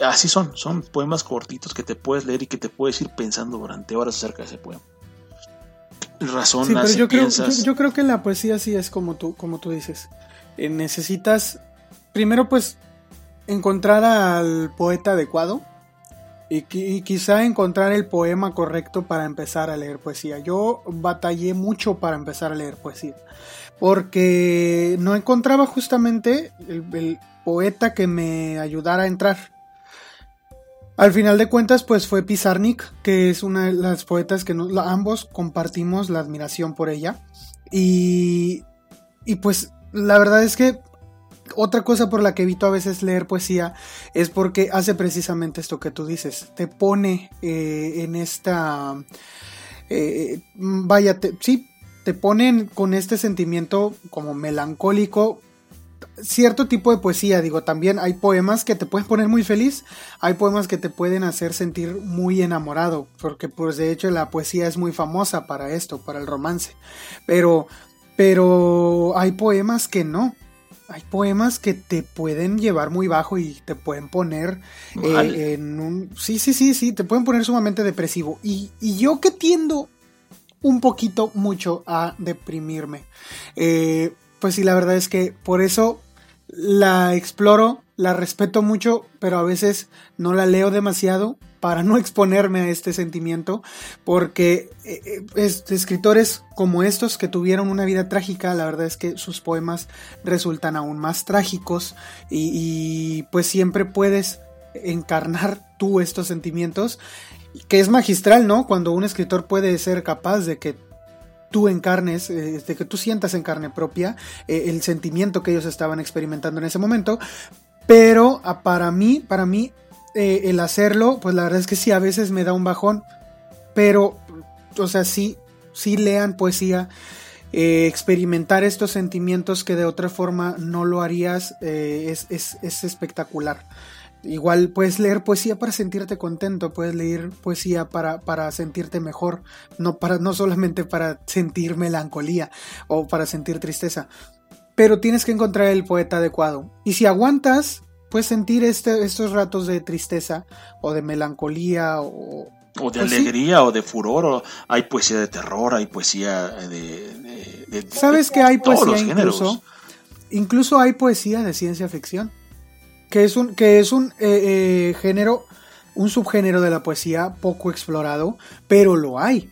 Así son, son poemas cortitos que te puedes leer y que te puedes ir pensando durante horas acerca de ese poema razón yo, creo, yo, creo que la poesía sí es como tú, como tú dices. Eh, necesitas primero pues encontrar al poeta adecuado y, quizá encontrar el poema correcto para empezar a leer poesía. Yo batallé mucho para empezar a leer poesía porque no encontraba justamente el poeta que me ayudara a entrar. Al final de cuentas, pues fue Pizarnik, que es una de las poetas que ambos compartimos la admiración por ella. Y, y pues la verdad es que otra cosa por la que evito a veces leer poesía es porque hace precisamente esto que tú dices. Te pone eh, en esta... Eh, vaya, sí, te ponen con este sentimiento como melancólico cierto tipo de poesía, digo, también hay poemas que te pueden poner muy feliz, hay poemas que te pueden hacer sentir muy enamorado, porque pues de hecho la poesía es muy famosa para esto, para el romance, pero, pero hay poemas que no, hay poemas que te pueden llevar muy bajo y te pueden poner eh, en un... Sí, sí, sí, sí, te pueden poner sumamente depresivo. Y, y yo que tiendo un poquito mucho a deprimirme. Eh, pues sí, la verdad es que por eso la exploro, la respeto mucho, pero a veces no la leo demasiado para no *laughs* exponerme a este sentimiento, porque eh, eh, escritores como estos que tuvieron una vida trágica, la verdad es que sus poemas resultan aún más trágicos y, y pues siempre puedes encarnar tú estos sentimientos, que es magistral, ¿no? Cuando un escritor puede ser capaz de que tú encarnes, eh, de que tú sientas en carne propia eh, el sentimiento que ellos estaban experimentando en ese momento. Pero ah, para mí, para mí, eh, el hacerlo, pues la verdad es que sí, a veces me da un bajón. Pero, o sea, sí, sí lean poesía. experimentar estos sentimientos que de otra forma no lo harías es, es espectacular. Igual puedes leer poesía para sentirte contento, puedes leer poesía para, para sentirte mejor, no, para, no solamente para sentir melancolía o para sentir tristeza. Pero tienes que encontrar el poeta adecuado. Y si aguantas, puedes sentir este, estos ratos de tristeza o de melancolía o, o de pues alegría o de furor, o hay poesía de terror, hay poesía de... ¿Sabes que hay poesía incluso? Incluso hay poesía de ciencia ficción que es un, que es un eh, eh, género, un subgénero de la poesía poco explorado, pero lo hay.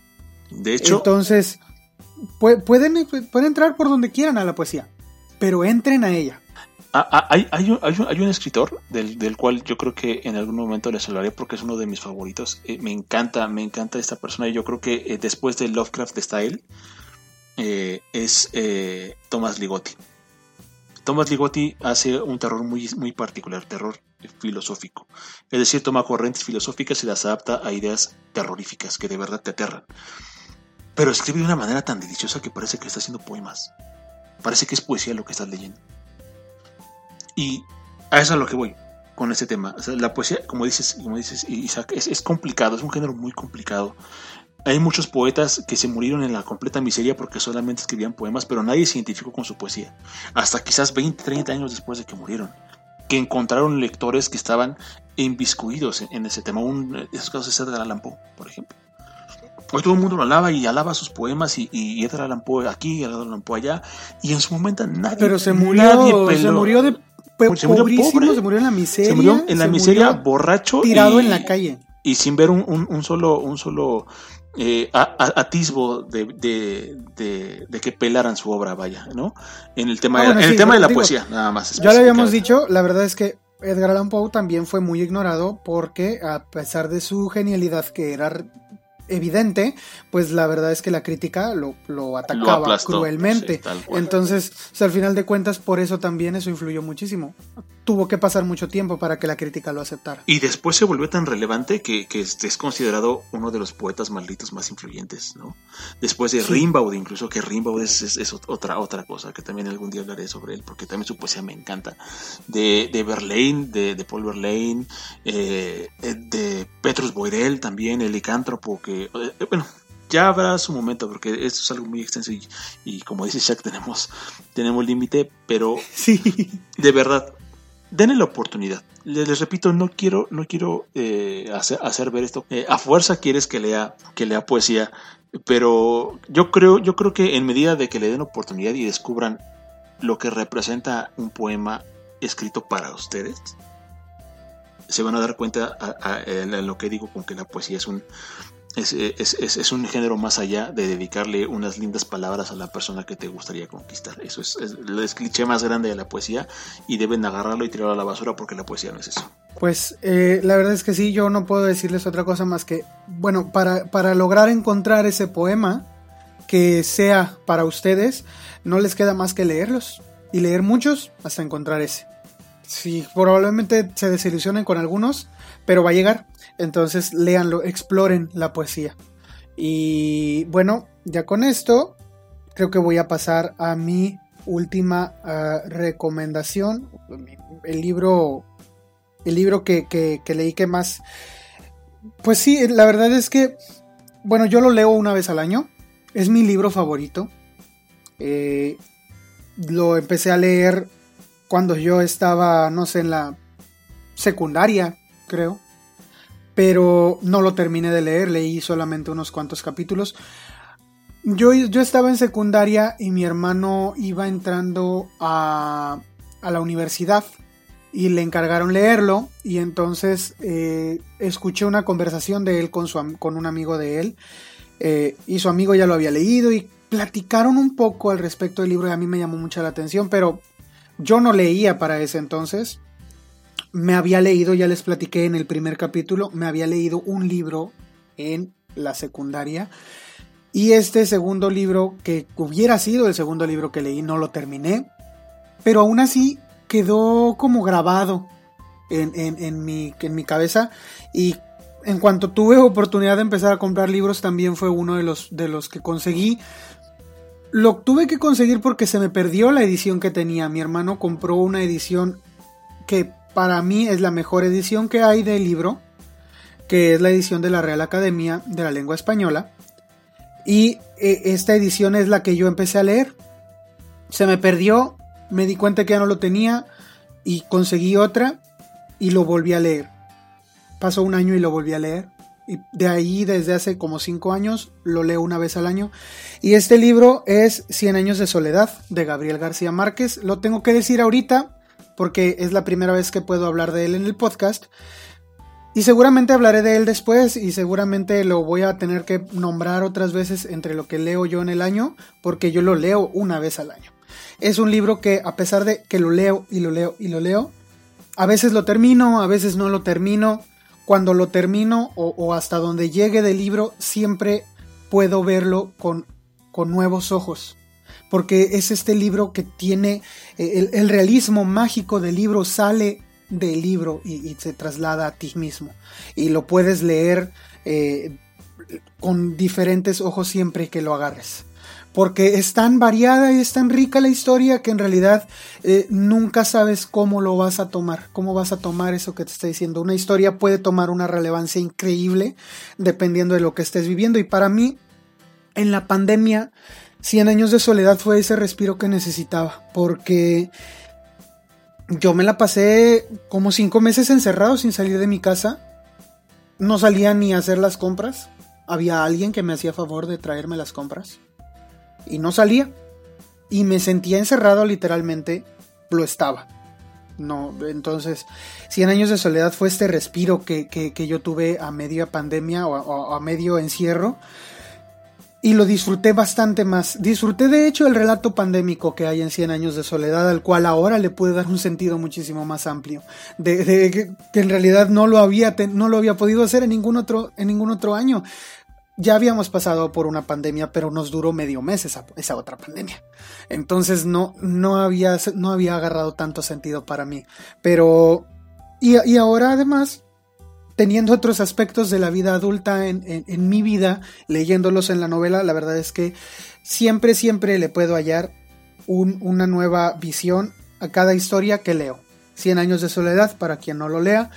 De hecho. Entonces, pueden, pueden entrar por donde quieran a la poesía, pero entren a ella. Ah, ah, hay, hay, un, hay, un, escritor del, cual yo creo que en algún momento les hablaré porque es uno de mis favoritos. Eh, me encanta, me encanta esta persona y yo creo que después de Lovecraft Style es Thomas Ligotti. Thomas Ligotti hace un terror muy, muy particular, terror filosófico. Es decir, toma corrientes filosóficas y las adapta a ideas terroríficas que de verdad te aterran. pero escribe de una manera tan deliciosa que parece que está haciendo poemas. Parece que es poesía lo que estás leyendo. Y a eso es a lo que voy con este tema. la poesía, como dices, como dices Isaac, es, complicado, es un género muy complicado. Hay muchos poetas que se murieron en la completa miseria porque solamente escribían poemas, pero nadie se identificó con su poesía. Hasta quizás 20, 30 años después de que murieron. Que encontraron lectores que estaban inviscuidos en, ese tema. Un, esos casos es Edgar Allan Poe, por ejemplo. Hoy todo el mundo lo alaba y alaba sus poemas y, y Edgar Allan Poe aquí y Edgar Allan Poe allá. Y en su momento nadie. Pero se murió, se murió de se murió pobre. se murió en la miseria. Se murió en la miseria, borracho. Tirado en la calle. Y sin ver un, solo, un solo eh, atisbo de, de, que pelaran su obra, vaya, ¿no? En el tema, ah, de, en el tema de la poesía, nada más. Ya lo habíamos dicho, la verdad es que Edgar Allan Poe también fue muy ignorado porque a pesar de su genialidad que era evidente, pues la verdad es que la crítica lo, lo atacaba cruelmente. Entonces, al final de cuentas, por eso también eso influyó muchísimo. Tuvo que pasar mucho tiempo para que la crítica lo aceptara. Y después se volvió tan relevante que, que es considerado uno de los poetas malditos más influyentes, ¿no? Después de Rimbaud, incluso que Rimbaud es, es, otra, otra cosa, que también algún día hablaré sobre él, porque también su poesía me encanta. De, de Verlaine, de, de Paul Verlaine, eh, de Petrus Boirel también, el licántropo, que eh, bueno, ya habrá su momento, porque esto es algo muy extenso y, como dice Shaq, tenemos, tenemos límite, pero *laughs* sí. de verdad, denle la oportunidad. Les, repito, no quiero, no quiero eh, hacer, ver esto. Eh, a fuerza quieres que lea, que lea poesía, pero yo creo, yo creo que en medida de que le den oportunidad y descubran lo que representa un poema escrito para ustedes, se van a dar cuenta en lo que digo con que la poesía es un, es, es, es, un género más allá de dedicarle unas lindas palabras a la persona que te gustaría conquistar. Eso es, el cliché más grande de la poesía y deben agarrarlo y tirarlo a la basura porque la poesía no es eso. Pues eh, la verdad es que sí, yo no puedo decirles otra cosa más que, bueno, para, para lograr encontrar ese poema que sea para ustedes, no les queda más que leerlos y leer muchos hasta encontrar ese. Sí, probablemente se desilusionen con algunos, pero va a llegar. Entonces léanlo, exploren la poesía. Y bueno, ya con esto, creo que voy a pasar a mi última ah, recomendación. El libro. El libro que, leí que más. Pues sí, la verdad es que. Bueno, yo lo leo una vez al año. Es mi libro favorito. Eh, lo empecé a leer cuando yo estaba, no sé, en la secundaria, creo pero no lo terminé de leer, leí solamente unos cuantos capítulos. Yo, yo estaba en secundaria y mi hermano iba entrando a, a la universidad y le encargaron leerlo y entonces eh, escuché una conversación de él con, su, con un amigo de él eh, y su amigo ya lo había leído y platicaron un poco al respecto del libro y a mí me llamó mucho la atención, pero yo no leía para ese entonces me había leído, ya les platiqué en el primer capítulo, me había leído un libro en la secundaria. Y este segundo libro, que hubiera sido el segundo libro que leí, no lo terminé. Pero aún así quedó como grabado en, mi, en mi cabeza. Y en cuanto tuve oportunidad de empezar a comprar libros, también fue uno de los, de los que conseguí. Lo tuve que conseguir porque se me perdió la edición que tenía. Mi hermano compró una edición que para mí es la mejor edición que hay del libro, que es la edición de la Real Academia de la Lengua Española. Y eh, esta edición es la que yo empecé a leer. Se me perdió, me di cuenta que ya no lo tenía y conseguí otra y lo volví a leer. Pasó un año y lo volví a leer. Y de ahí, desde hace como cinco años, lo leo una vez al año. Y este libro es Cien años de soledad, de Gabriel García Márquez. Lo tengo que decir ahorita porque es la primera vez que puedo hablar de él en el podcast. Y seguramente hablaré de él después y seguramente lo voy a tener que nombrar otras veces entre lo que leo yo en el año, porque yo lo leo una vez al año. Es un libro que a pesar de que lo leo y lo leo y lo leo, a veces lo termino, a veces no lo termino. Cuando lo termino o, hasta donde llegue del libro, siempre puedo verlo con, con nuevos ojos porque es este libro que tiene eh, el, realismo mágico del libro sale del libro y, se traslada a ti mismo y lo puedes leer eh, con diferentes ojos siempre que lo agarres. Porque es tan variada y es tan rica la historia que en realidad eh, nunca sabes cómo lo vas a tomar, cómo vas a tomar eso que te está diciendo. Una historia puede tomar una relevancia increíble dependiendo de lo que estés viviendo. Y para mí, en la pandemia, 100 años de soledad fue ese respiro que necesitaba. Porque yo me la pasé como cinco meses encerrado sin salir de mi casa. No salía ni a hacer las compras había alguien que me hacía favor de traerme las compras. Y no salía. Y me sentía encerrado literalmente. Lo estaba. No, entonces, 100 años de soledad fue este respiro que, que, yo tuve a media pandemia o a, medio encierro. Y lo disfruté bastante más. Disfruté de hecho el relato pandémico que hay en 100 años de soledad, al cual ahora le puede dar un sentido muchísimo más amplio. De, que, en realidad no lo, había, no lo había podido hacer en ningún otro, en ningún otro año ya habíamos pasado por una pandemia, pero nos duró medio mes esa, esa otra pandemia. Entonces no, no, había, no había agarrado tanto sentido para mí. Pero, y, y ahora además, teniendo otros aspectos de la vida adulta en, en, mi vida, leyéndolos en la novela, la verdad es que siempre, siempre le puedo hallar un, una nueva visión a cada historia que leo. Cien años de soledad, para quien no lo lea.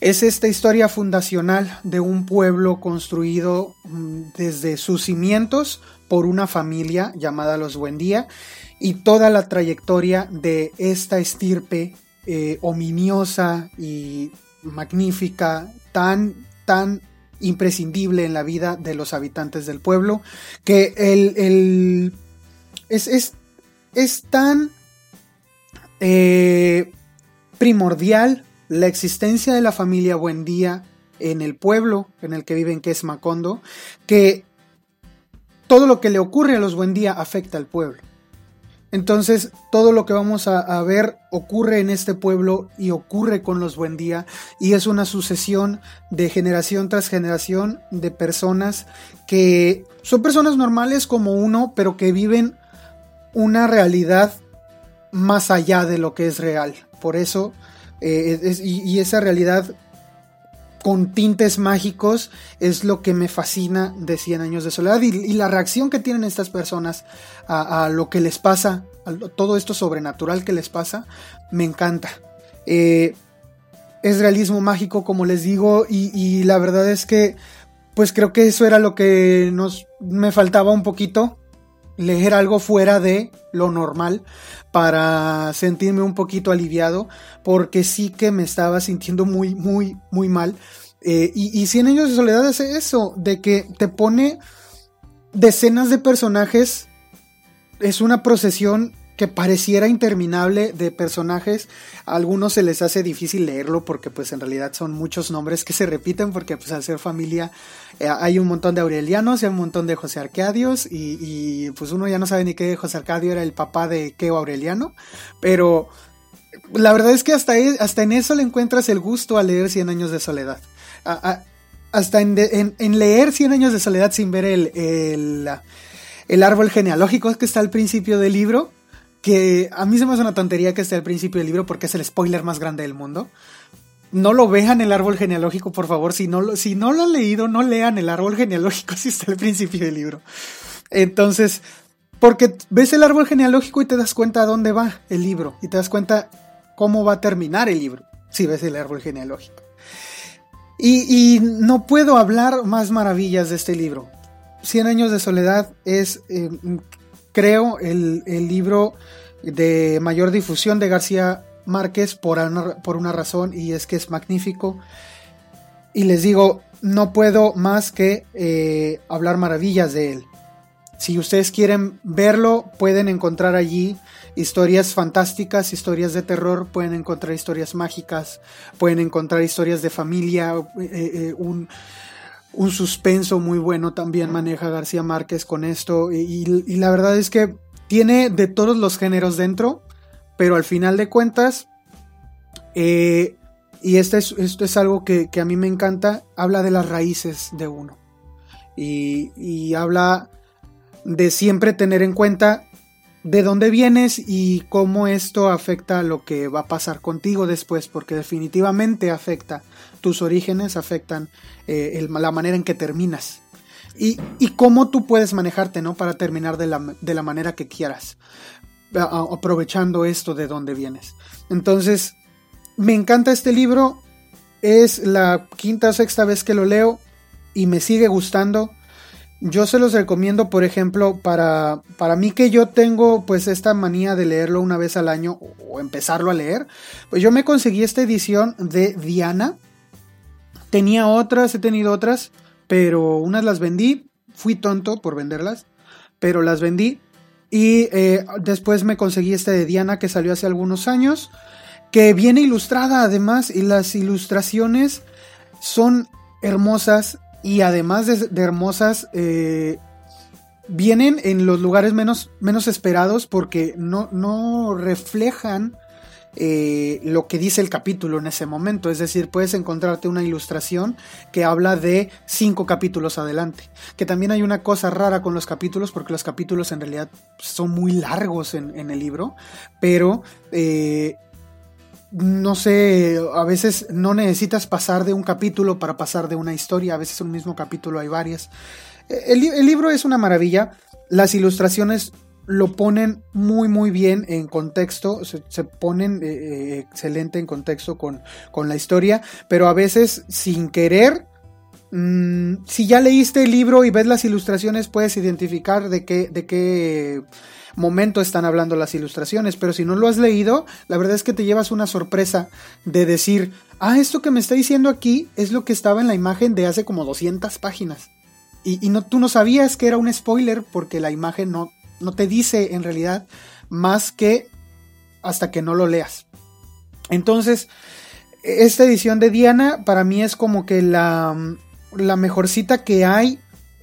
Es esta historia fundacional de un pueblo construido mm, desde sus cimientos por una familia llamada los Buendía y toda la trayectoria de esta estirpe eh, ominiosa y magnífica, tan, tan imprescindible en la vida de los habitantes del pueblo, que el, es, es, es, tan eh, primordial la existencia de la familia Buendía en el pueblo en el que viven, que es Macondo, que todo lo que le ocurre a los Buendía afecta al pueblo. Entonces, todo lo que vamos a, ver ocurre en este pueblo y ocurre con los Buendía y es una sucesión de generación tras generación de personas que son personas normales como uno, pero que viven una realidad más allá de lo que es real. Por eso eh, y, esa realidad con tintes mágicos es lo que me fascina de 100 años de soledad y, la reacción que tienen estas personas a, lo que les pasa, a todo esto sobrenatural que les pasa, me encanta. Eh, es realismo mágico, como les digo, y, y, la verdad es que, pues creo que eso era lo que nos me faltaba un poquito leer algo fuera de lo normal para sentirme un poquito aliviado porque sí que me estaba sintiendo muy muy muy mal. Eh, y, y 100 años de soledad es eso de que te pone decenas de personajes es una procesión que pareciera interminable de personajes. A algunos se les hace difícil leerlo porque pues en realidad son muchos nombres que se repiten porque pues al ser familia eh, hay un montón de Aurelianos y hay un montón de José Arcadios y, pues uno ya no sabe ni qué José Arcadio era el papá de qué Aureliano, pero la verdad es que hasta, e, hasta en eso le encuentras el gusto a leer Cien años de soledad. hasta en, en, leer Cien años de soledad sin ver el, el, el árbol genealógico que está al principio del libro, que a mí se me hace una tontería que esté al principio del libro porque es el spoiler más grande del mundo. No lo vean el árbol genealógico, por favor. Si no, lo, si no lo han leído, no lean el árbol genealógico *laughs* si está al principio del libro. Entonces, porque ves el árbol genealógico y te das cuenta a dónde va el libro y te das cuenta cómo va a terminar el libro si ves el árbol genealógico. Y, no puedo hablar más maravillas de este libro. Cien años de soledad es, eh, creo, el, libro de mayor difusión de García Márquez por una, por una razón y es que es magnífico. Y les digo, no puedo más que eh, hablar maravillas de él. Si ustedes quieren verlo, pueden encontrar allí historias fantásticas, historias de terror, pueden encontrar historias mágicas, pueden encontrar historias de familia, eh, eh, un, un suspenso muy bueno también maneja García Márquez con esto. Y, la verdad es que tiene de todos los géneros dentro, pero al final de cuentas, eh, y esto es, esto es algo que, a mí me encanta, habla de las raíces de uno. Y, y habla de siempre tener en cuenta de dónde vienes y cómo esto afecta lo que va a pasar contigo después, porque definitivamente afecta tus orígenes, afectan eh, la manera en que terminas. y, cómo tú puedes manejarte, ¿no? Para terminar de la, de la manera que quieras, aprovechando esto de donde vienes. Entonces, me encanta este libro, es la quinta o sexta vez que lo leo y me sigue gustando. Yo se los recomiendo, por ejemplo, para, para mí que yo tengo pues esta manía de leerlo una vez al año o empezarlo a leer, pues yo me conseguí esta edición de Diana. Tenía otras, he tenido otras, pero unas las vendí, fui tonto por venderlas, pero las vendí. Y eh, después me conseguí esta de Diana que salió hace algunos años, que viene ilustrada además y las ilustraciones son hermosas y además de, hermosas, eh, vienen en los lugares menos, menos esperados porque no, no reflejan eh, lo que dice el capítulo en ese momento. Es decir, puedes encontrarte una ilustración que habla de cinco capítulos adelante. Que también hay una cosa rara con los capítulos, porque los capítulos en realidad son muy largos en, el libro, pero eh, no sé, a veces no necesitas pasar de un capítulo para pasar de una historia, a veces en un mismo capítulo hay varias. El, libro es una maravilla, las ilustraciones lo ponen muy muy bien en contexto, se, ponen eh, eh, excelente en contexto con, con, la historia, pero a veces sin querer, mm, si ya leíste el libro y ves las ilustraciones puedes identificar de qué, de qué momento están hablando las ilustraciones, pero si no lo has leído, la verdad es que te llevas una sorpresa de decir, ah, esto que me está diciendo aquí es lo que estaba en la imagen de hace como 200 páginas. Y, no, tú no sabías que era un spoiler porque la imagen no, no te dice en realidad más que hasta que no lo leas. Entonces, esta edición de Diana para mí es como que la, la mejorcita que hay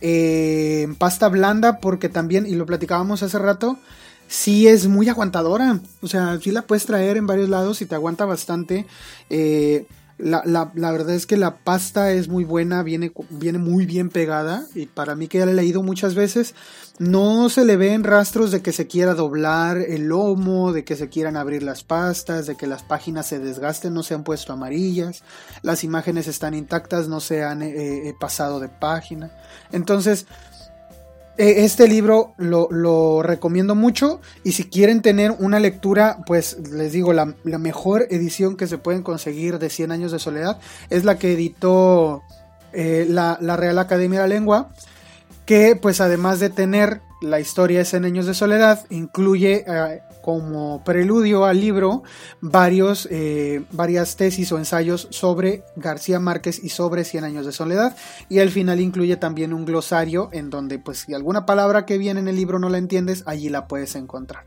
eh, pasta blanda porque también, y lo platicábamos hace rato, sí es muy aguantadora. O sea, sí la puedes traer en varios lados y te aguanta bastante. Eh, la, la, verdad es que la pasta es muy buena, viene, viene muy bien pegada y para mí que ya la he leído muchas veces, no se le ven rastros de que se quiera doblar el lomo, de que se quieran abrir las pastas, de que las páginas se desgasten, no se han puesto amarillas, las imágenes están intactas, no se han eh, eh, pasado de página. Entonces, este libro lo, recomiendo mucho y si quieren tener una lectura, pues les digo, la, mejor edición que se pueden conseguir de 100 años de soledad es la que editó eh, la, la, Real Academia de la Lengua, que pues además de tener la historia de 100 años de soledad, incluye eh, como preludio al libro varios, eh, varias tesis o ensayos sobre García Márquez y sobre Cien años de soledad y al final incluye también un glosario en donde pues si alguna palabra que viene en el libro no la entiendes allí la puedes encontrar.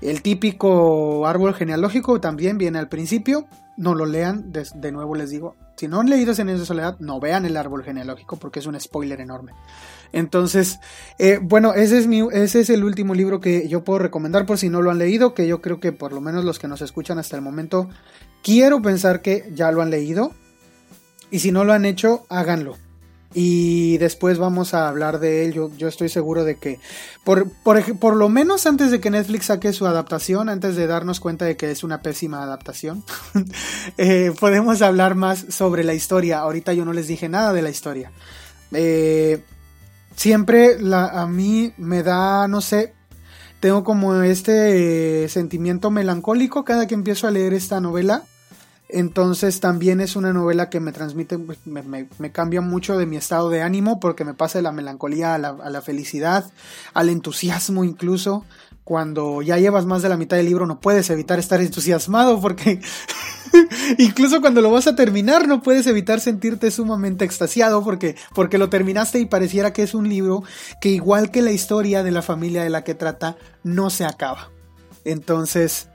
El típico árbol genealógico también viene al principio, no lo lean, de, nuevo les digo, si no han leído Cien años de soledad no vean el árbol genealógico porque es un spoiler enorme. Entonces, eh, bueno, ese es, mi, ese es el último libro que yo puedo recomendar por si no lo han leído, que yo creo que por lo menos los que nos escuchan hasta el momento, quiero pensar que ya lo han leído. Y si no lo han hecho, háganlo. Y después vamos a hablar de él. Yo, estoy seguro de que, por, por, lo menos antes de que Netflix saque su adaptación, antes de darnos cuenta de que es una pésima adaptación, *laughs* eh, podemos hablar más sobre la historia. Ahorita yo no les dije nada de la historia. Eh, siempre la, a mí me da, no sé, tengo como este eh, sentimiento melancólico cada que empiezo a leer esta novela. Entonces también es una novela que me transmite, pues, me, cambia mucho de mi estado de ánimo porque me pasa de la melancolía a la, a la felicidad, al entusiasmo incluso cuando ya llevas más de la mitad del libro no puedes evitar estar entusiasmado porque *laughs* incluso cuando lo vas a terminar no puedes evitar sentirte sumamente extasiado porque, porque lo terminaste y pareciera que es un libro que igual que la historia de la familia de la que trata no se acaba. Entonces,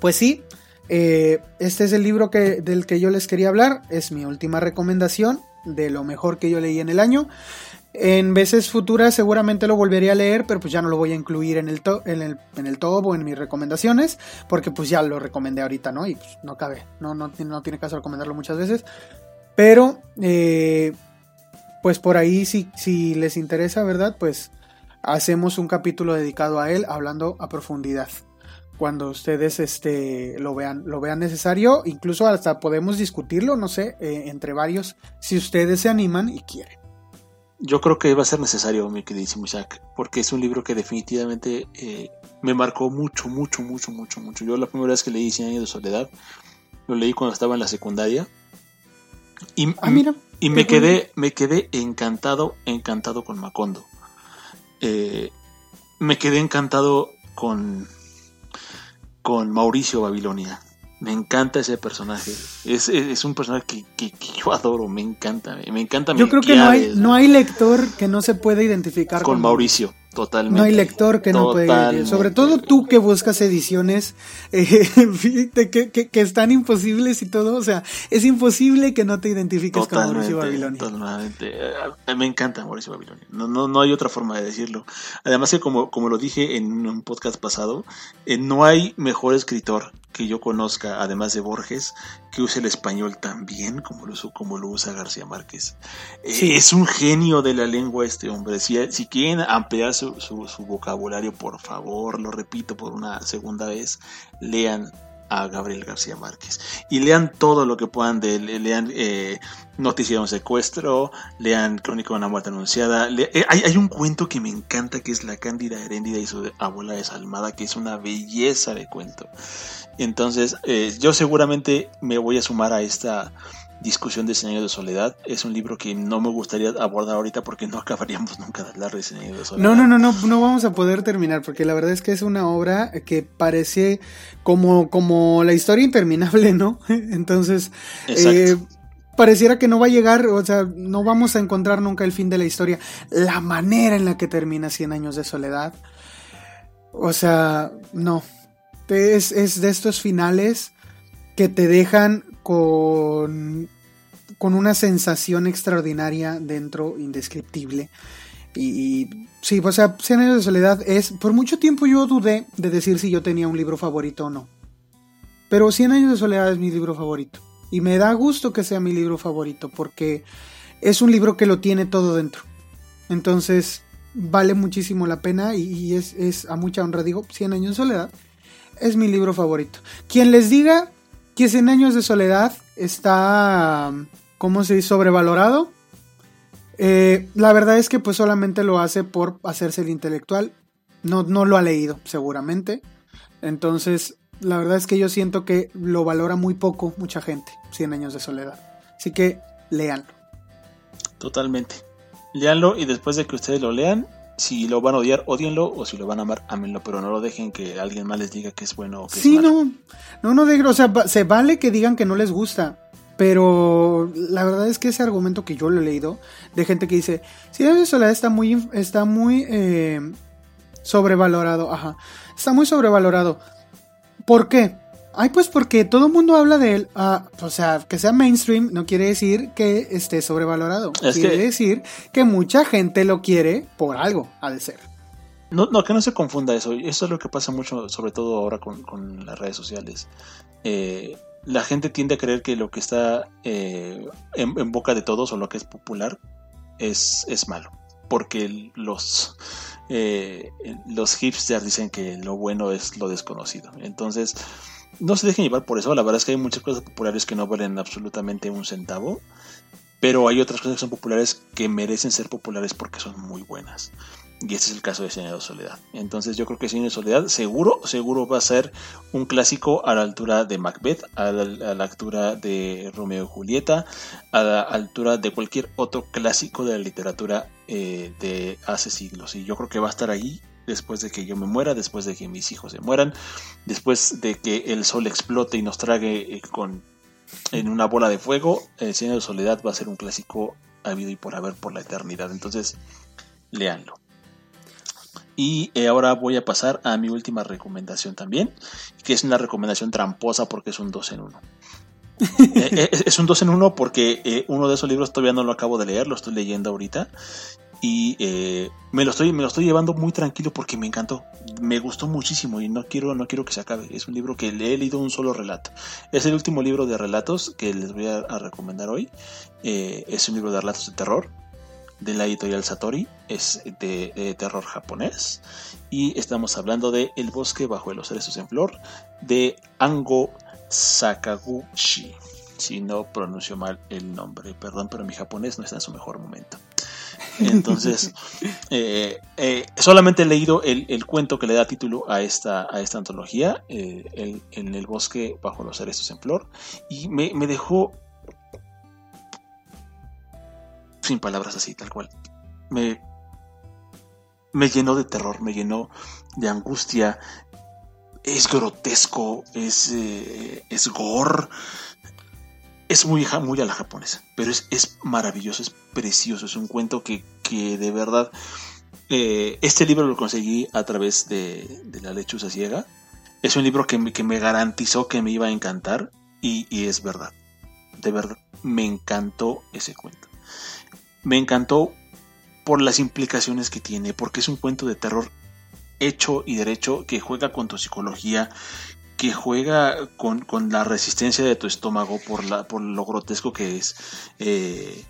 pues sí, eh, este es el libro que, del que yo les quería hablar, es mi última recomendación de lo mejor que yo leí en el año. En veces futuras seguramente lo volveré a leer, pero pues ya no lo voy a incluir en el, en el, en el top o en mis recomendaciones, porque pues ya lo recomendé ahorita, ¿no? Y pues no cabe, no, no, no tiene caso recomendarlo muchas veces. Pero, eh, pues por ahí si, si les interesa, ¿verdad? Pues hacemos un capítulo dedicado a él, hablando a profundidad. Cuando ustedes este, lo, vean, lo vean necesario, incluso hasta podemos discutirlo, no sé, eh, entre varios, si ustedes se animan y quieren. Yo creo que va a ser necesario, mi queridísimo Isaac, porque es un libro que definitivamente eh, me marcó mucho, mucho, mucho, mucho, mucho. Yo la primera vez que leí Cien años de soledad, lo leí cuando estaba en la secundaria. Y, Ah, mira. y me quedé, me quedé encantado, encantado con Macondo. Eh, me quedé encantado con, con Mauricio Babilonia. Me encanta ese personaje. Es, es- es un personaje que, que- que yo adoro, me encanta. Me encanta Yo creo que no hay, no hay lector que no se pueda identificar con Mauricio, totalmente. No hay lector que no pueda. Totalmente. Sobre todo tú que buscas ediciones eh, *laughs* que, que- que están imposibles y todo. O sea, es imposible que no te identifiques con Mauricio Babilonia. totalmente. Eh, Me encanta Mauricio Babilonia. No, no, no hay otra forma de decirlo. Además que como, como lo dije en un podcast pasado, eh, no hay mejor escritor que yo conozca, además de Borges, que use el español tan bien como lo, usa- como lo usa García Márquez. Eh, Sí. Es un genio de la lengua este hombre. Si, si quieren ampliar su, su- su vocabulario, por favor, lo repito por una segunda vez, lean a Gabriel García Márquez. Y lean todo lo que puedan de él. Lean eh, de un secuestro, lean Crónica de una muerte anunciada. eh, hay, hay un cuento que me encanta que es La Cándida Heréndida y su abuela desalmada, que es una belleza de cuento. Entonces, eh, yo seguramente me voy a sumar a esta discusión de años de soledad. Es un libro que no me gustaría abordar ahorita porque no *laughs* acabaríamos nunca de hablar de años de soledad. No, no, no, no, no vamos a poder terminar porque la verdad es que es una obra que parece como, como la historia interminable, ¿no? *laughs* Entonces, eh, pareciera que no va a llegar, o sea, no vamos a encontrar nunca el fin de la historia. La manera en la que termina Cien años de soledad, o sea, no. Es, es de estos finales que te dejan con, con una sensación extraordinaria dentro, indescriptible. Y, sí, o sea, Cien años de soledad es. Por mucho tiempo yo dudé de decir si yo tenía un libro favorito o no. Pero Cien años de soledad es mi libro favorito. Y me da gusto que sea mi libro favorito porque es un libro que lo tiene todo dentro. Entonces, vale muchísimo la pena y, es, es a mucha honra. Digo, Cien años de soledad es mi libro favorito. Quien les diga que años de soledad está, ¿cómo se dice?, sobrevalorado. Eh, la verdad es que pues solamente lo hace por hacerse el intelectual. No, no lo ha leído, seguramente. Entonces, la verdad es que yo siento que lo valora muy poco mucha gente, 100 años de soledad. Así que léanlo. Totalmente. Leanlo y después de que ustedes lo lean, si lo van a odiar, odienlo, o si lo van a amar, ámenlo, pero no lo dejen que alguien más les diga que es bueno o que Sí, es malo. no, no, no, de, o sea, se vale que digan que no les gusta, pero la verdad es que ese argumento que yo lo he leído de gente que dice, si la soledad está muy, está muy eh, sobrevalorado, ajá, está muy sobrevalorado. ¿Por qué? Ay, pues porque todo el mundo habla de él. Ah, o sea, que sea mainstream no quiere decir que esté sobrevalorado. Es quiere que- decir que mucha gente lo quiere por algo, ha de ser. No, no, que no se confunda eso. Eso es lo que pasa mucho, sobre todo ahora con, con las redes sociales. Eh, la gente tiende a creer que lo que está eh, en, en boca de todos o lo que es popular es, es malo. Porque los, eh, los hipsters dicen que lo bueno es lo desconocido. Entonces, no se dejen llevar por eso. La verdad es que hay muchas cosas populares que no valen absolutamente un centavo. Pero hay otras cosas que son populares que merecen ser populares porque son muy buenas. Y este es el caso de años de soledad. Entonces yo creo que años de soledad seguro, seguro va a ser un clásico a la altura de Macbeth, a la, a la altura de Romeo y Julieta, a la altura de cualquier otro clásico de la literatura eh, de hace siglos. Y yo creo que va a estar ahí después de que yo me muera, después de que mis hijos se mueran, después de que el sol explote y nos trague eh, con en una bola de fuego, El años de soledad va a ser un clásico habido y por haber por la eternidad. Entonces, léanlo. Y eh, ahora voy a pasar a mi última recomendación también, que es una recomendación tramposa porque es un 2 en 1. *laughs* Eh, es un 2 en 1 porque uno de esos libros todavía no lo acabo de leer, lo estoy leyendo ahorita. Y eh, me, lo estoy, me lo estoy llevando muy tranquilo porque me encantó. Me gustó muchísimo y no quiero, no quiero que se acabe. Es un libro que le he leído un solo relato. Es el último libro de relatos que les voy a, recomendar hoy. Eh, es un libro de relatos de terror de la editorial Satori. Es de, de terror japonés. Y estamos hablando de El bosque bajo los cerezos en flor de Ango Sakaguchi. Si no pronuncio mal el nombre, perdón, pero mi japonés no está en su mejor momento. Entonces, eh, eh, solamente he leído el, cuento que le da título a esta, a esta antología, el, En el bosque bajo los cerezos en flor, y me, me dejó sin palabras así, tal cual. Me, me llenó de terror, me llenó de angustia. Es grotesco, es, eh, es gore. Es muy, muy a la japonesa, pero es, es maravilloso, es precioso. Es un cuento que, de verdad. Eh, este libro lo conseguí a través de, La Lechuza Ciega. Es un libro que me, que me garantizó que me iba a encantar y, y es verdad. De verdad, me encantó ese cuento. Me encantó por las implicaciones que tiene, porque es un cuento de terror hecho y derecho que juega con tu psicología, que juega con, la resistencia de tu estómago por, la, por lo grotesco que es. Eh,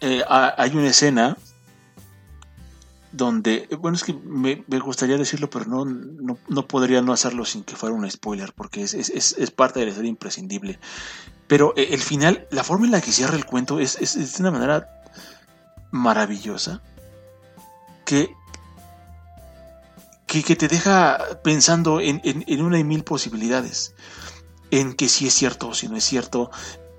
eh, hay una escena donde, bueno, es que me, gustaría decirlo, pero no, no, podría no hacerlo sin que fuera un spoiler, porque es, es, parte de la historia imprescindible. Pero eh, el final, la forma en la que cierra el cuento es, es de una manera maravillosa que, que, te deja pensando en, una y mil posibilidades, en que si es cierto o si no es cierto,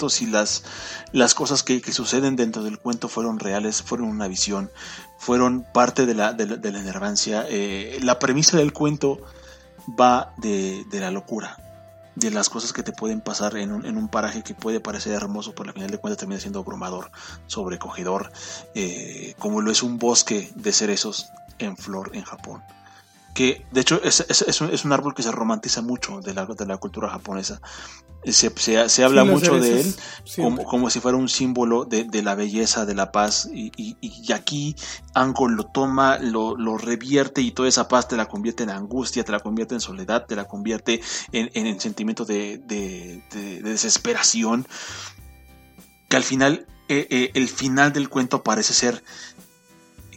si las, las cosas que, suceden dentro del cuento fueron reales, fueron una visión, fueron parte de la, de la, enervancia. Eh, la premisa del cuento va de, de la locura, de las cosas que te pueden pasar en un, en un, paraje que puede parecer hermoso, por la final de cuentas termina siendo abrumador, sobrecogedor, eh, como lo es un bosque de cerezos en flor en Japón que de hecho es, es, un, árbol que se romantiza mucho de la, de la cultura japonesa. Se, se, habla mucho de él como, como, si fuera un símbolo de, de la belleza, de la paz, y, y, aquí Ango lo toma, lo, lo, revierte y toda esa paz te la convierte en angustia, te la convierte en soledad, te la convierte en, en el sentimiento de, de, desesperación, que al final, eh, eh, el final del cuento parece ser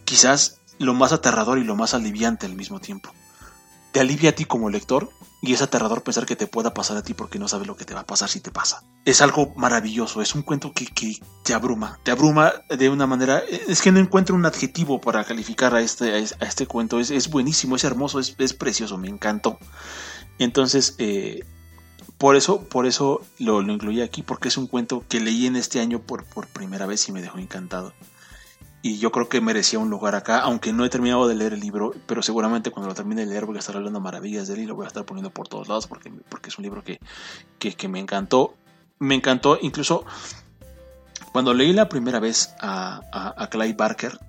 quizás lo más aterrador y lo más aliviante al mismo tiempo. Te alivia a ti como lector y es aterrador pensar que te pueda pasar a ti porque no sabes lo que te va a pasar si te pasa. Es algo maravilloso, es un cuento que, te abruma, te abruma de una manera... Es que no encuentro un adjetivo para calificar a este, a este cuento, es, buenísimo, es hermoso, es, precioso, me encantó. Entonces, eh, por eso, por eso lo, lo, incluí aquí, porque es un cuento que leí en este año por, por primera vez y me dejó encantado y yo creo que merecía un lugar acá, aunque no he terminado de leer el libro, pero seguramente cuando lo termine de leer voy a estar hablando maravillas de él y lo voy a estar poniendo por todos lados porque, porque es un libro que, que, me encantó. Me encantó incluso cuando leí la primera vez a, a, Clyde Barker,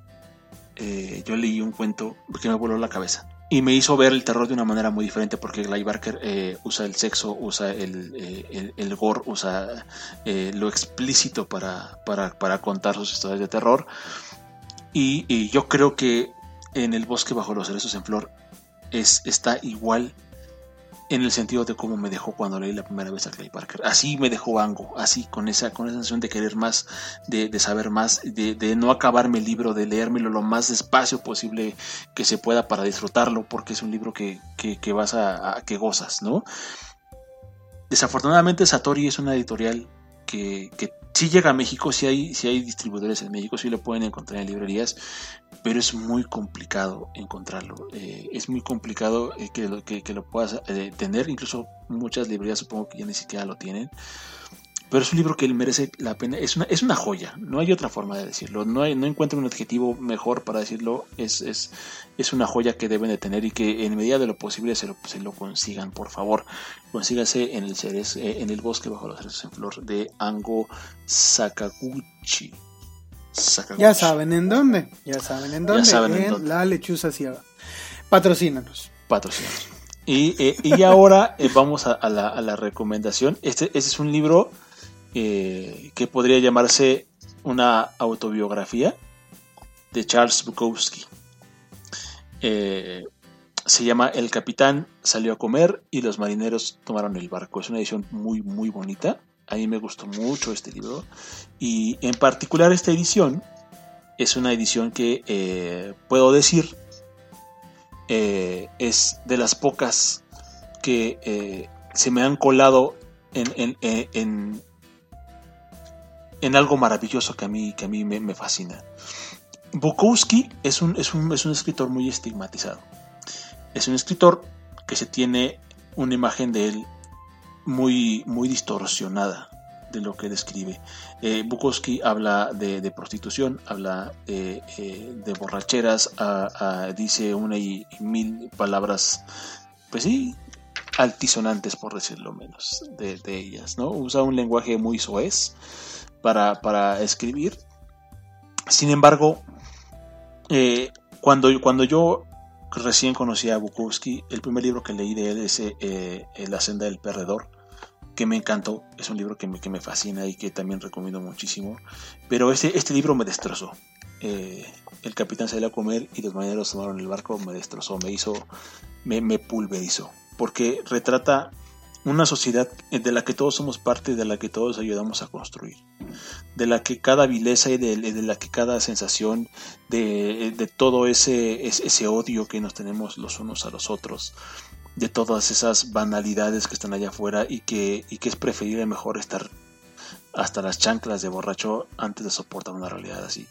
eh, yo leí un cuento que me voló la cabeza. Y me hizo ver el terror de una manera muy diferente porque Clyde Barker eh, usa el sexo, usa el, eh, el, gore, usa lo explícito para, para, para contar sus historias de terror. Y, yo creo que en el bosque bajo los cerezos en flor es, está igual en el sentido de cómo me dejó cuando leí la primera vez a Clay Parker. Así me dejó Ango, así, con esa, con esa sensación de querer más, de, saber más, de, no acabarme el libro, de leérmelo lo más despacio posible que se pueda para disfrutarlo, porque es un libro que, que, vas a, que gozas, ¿no? Desafortunadamente Satori es una editorial que, que sí llega a México, sí hay, sí hay distribuidores en México, sí lo pueden encontrar en librerías, pero es muy complicado encontrarlo. Eh, es muy complicado eh, que, lo, que, lo puedas eh, tener, incluso muchas librerías supongo que ya ni siquiera lo tienen. Pero es un libro que él merece la pena. Es una, es una joya, no hay otra forma de decirlo. No, hay, no encuentro un adjetivo mejor para decirlo. Es, es, es, una joya que deben de tener y que en medida de lo posible se lo, se lo consigan, por favor. Consíganse en el, eh, en el bosque bajo los cerezos en flor de Ango Sakaguchi. Ya saben en dónde. Ya saben en dónde. en, la lechuza ciega. Patrocínanos. Patrocínanos. Y, eh, y ahora eh, vamos a, la, a, la, recomendación. Este, este es un libro eh, que podría llamarse una autobiografía de Charles Bukowski. Eh, se llama El capitán salió a comer y los marineros tomaron el barco. Es una edición muy, muy bonita. A mí me gustó mucho este libro. Y en particular esta edición es una edición que eh, puedo decir es de las pocas que se me han colado en, en, algo maravilloso que a mí, que a mí me, fascina. Bukowski es un, es, un, es un escritor muy estigmatizado. Es un escritor que se tiene una imagen de él muy, muy distorsionada de lo que describe. Eh, Bukowski habla de, prostitución, habla eh, eh, de borracheras, dice una y, mil palabras, pues sí, altisonantes por decirlo menos, de, ellas, ¿no? Usa un lenguaje muy soez para, para escribir. Sin embargo, cuando, cuando yo recién conocí a Bukowski, el primer libro que leí de él es La senda del perdedor que me encantó, es un libro que me, que me fascina y que también recomiendo muchísimo, pero este, este libro me destrozó. Eh, el capitán salió a comer y los marineros tomaron el barco, me destrozó, me hizo, me, me pulverizó, porque retrata una sociedad de la que todos somos parte, de la que todos ayudamos a construir, de la que cada vileza y de, la que cada sensación de, de todo ese, ese odio que nos tenemos los unos a los otros, de todas esas banalidades que están allá afuera y que, y que es preferible mejor estar hasta las chanclas de borracho antes de soportar una realidad así,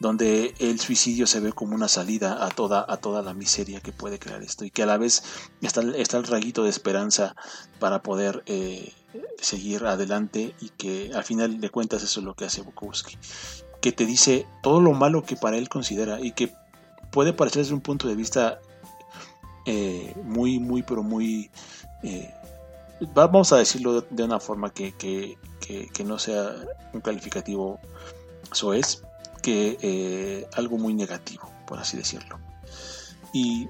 donde el suicidio se ve como una salida a toda, a toda la miseria que puede crear esto y que a la vez está, está el rayito de esperanza para poder eh, seguir adelante y que al final de cuentas eso es lo que hace Bukowski, que te dice todo lo malo que para él considera y que puede parecer desde un punto de vista eh, muy, muy, pero muy... Eh, vamos a decirlo de una forma que, que, no sea un calificativo soez, eh, algo muy negativo, por así decirlo. Y,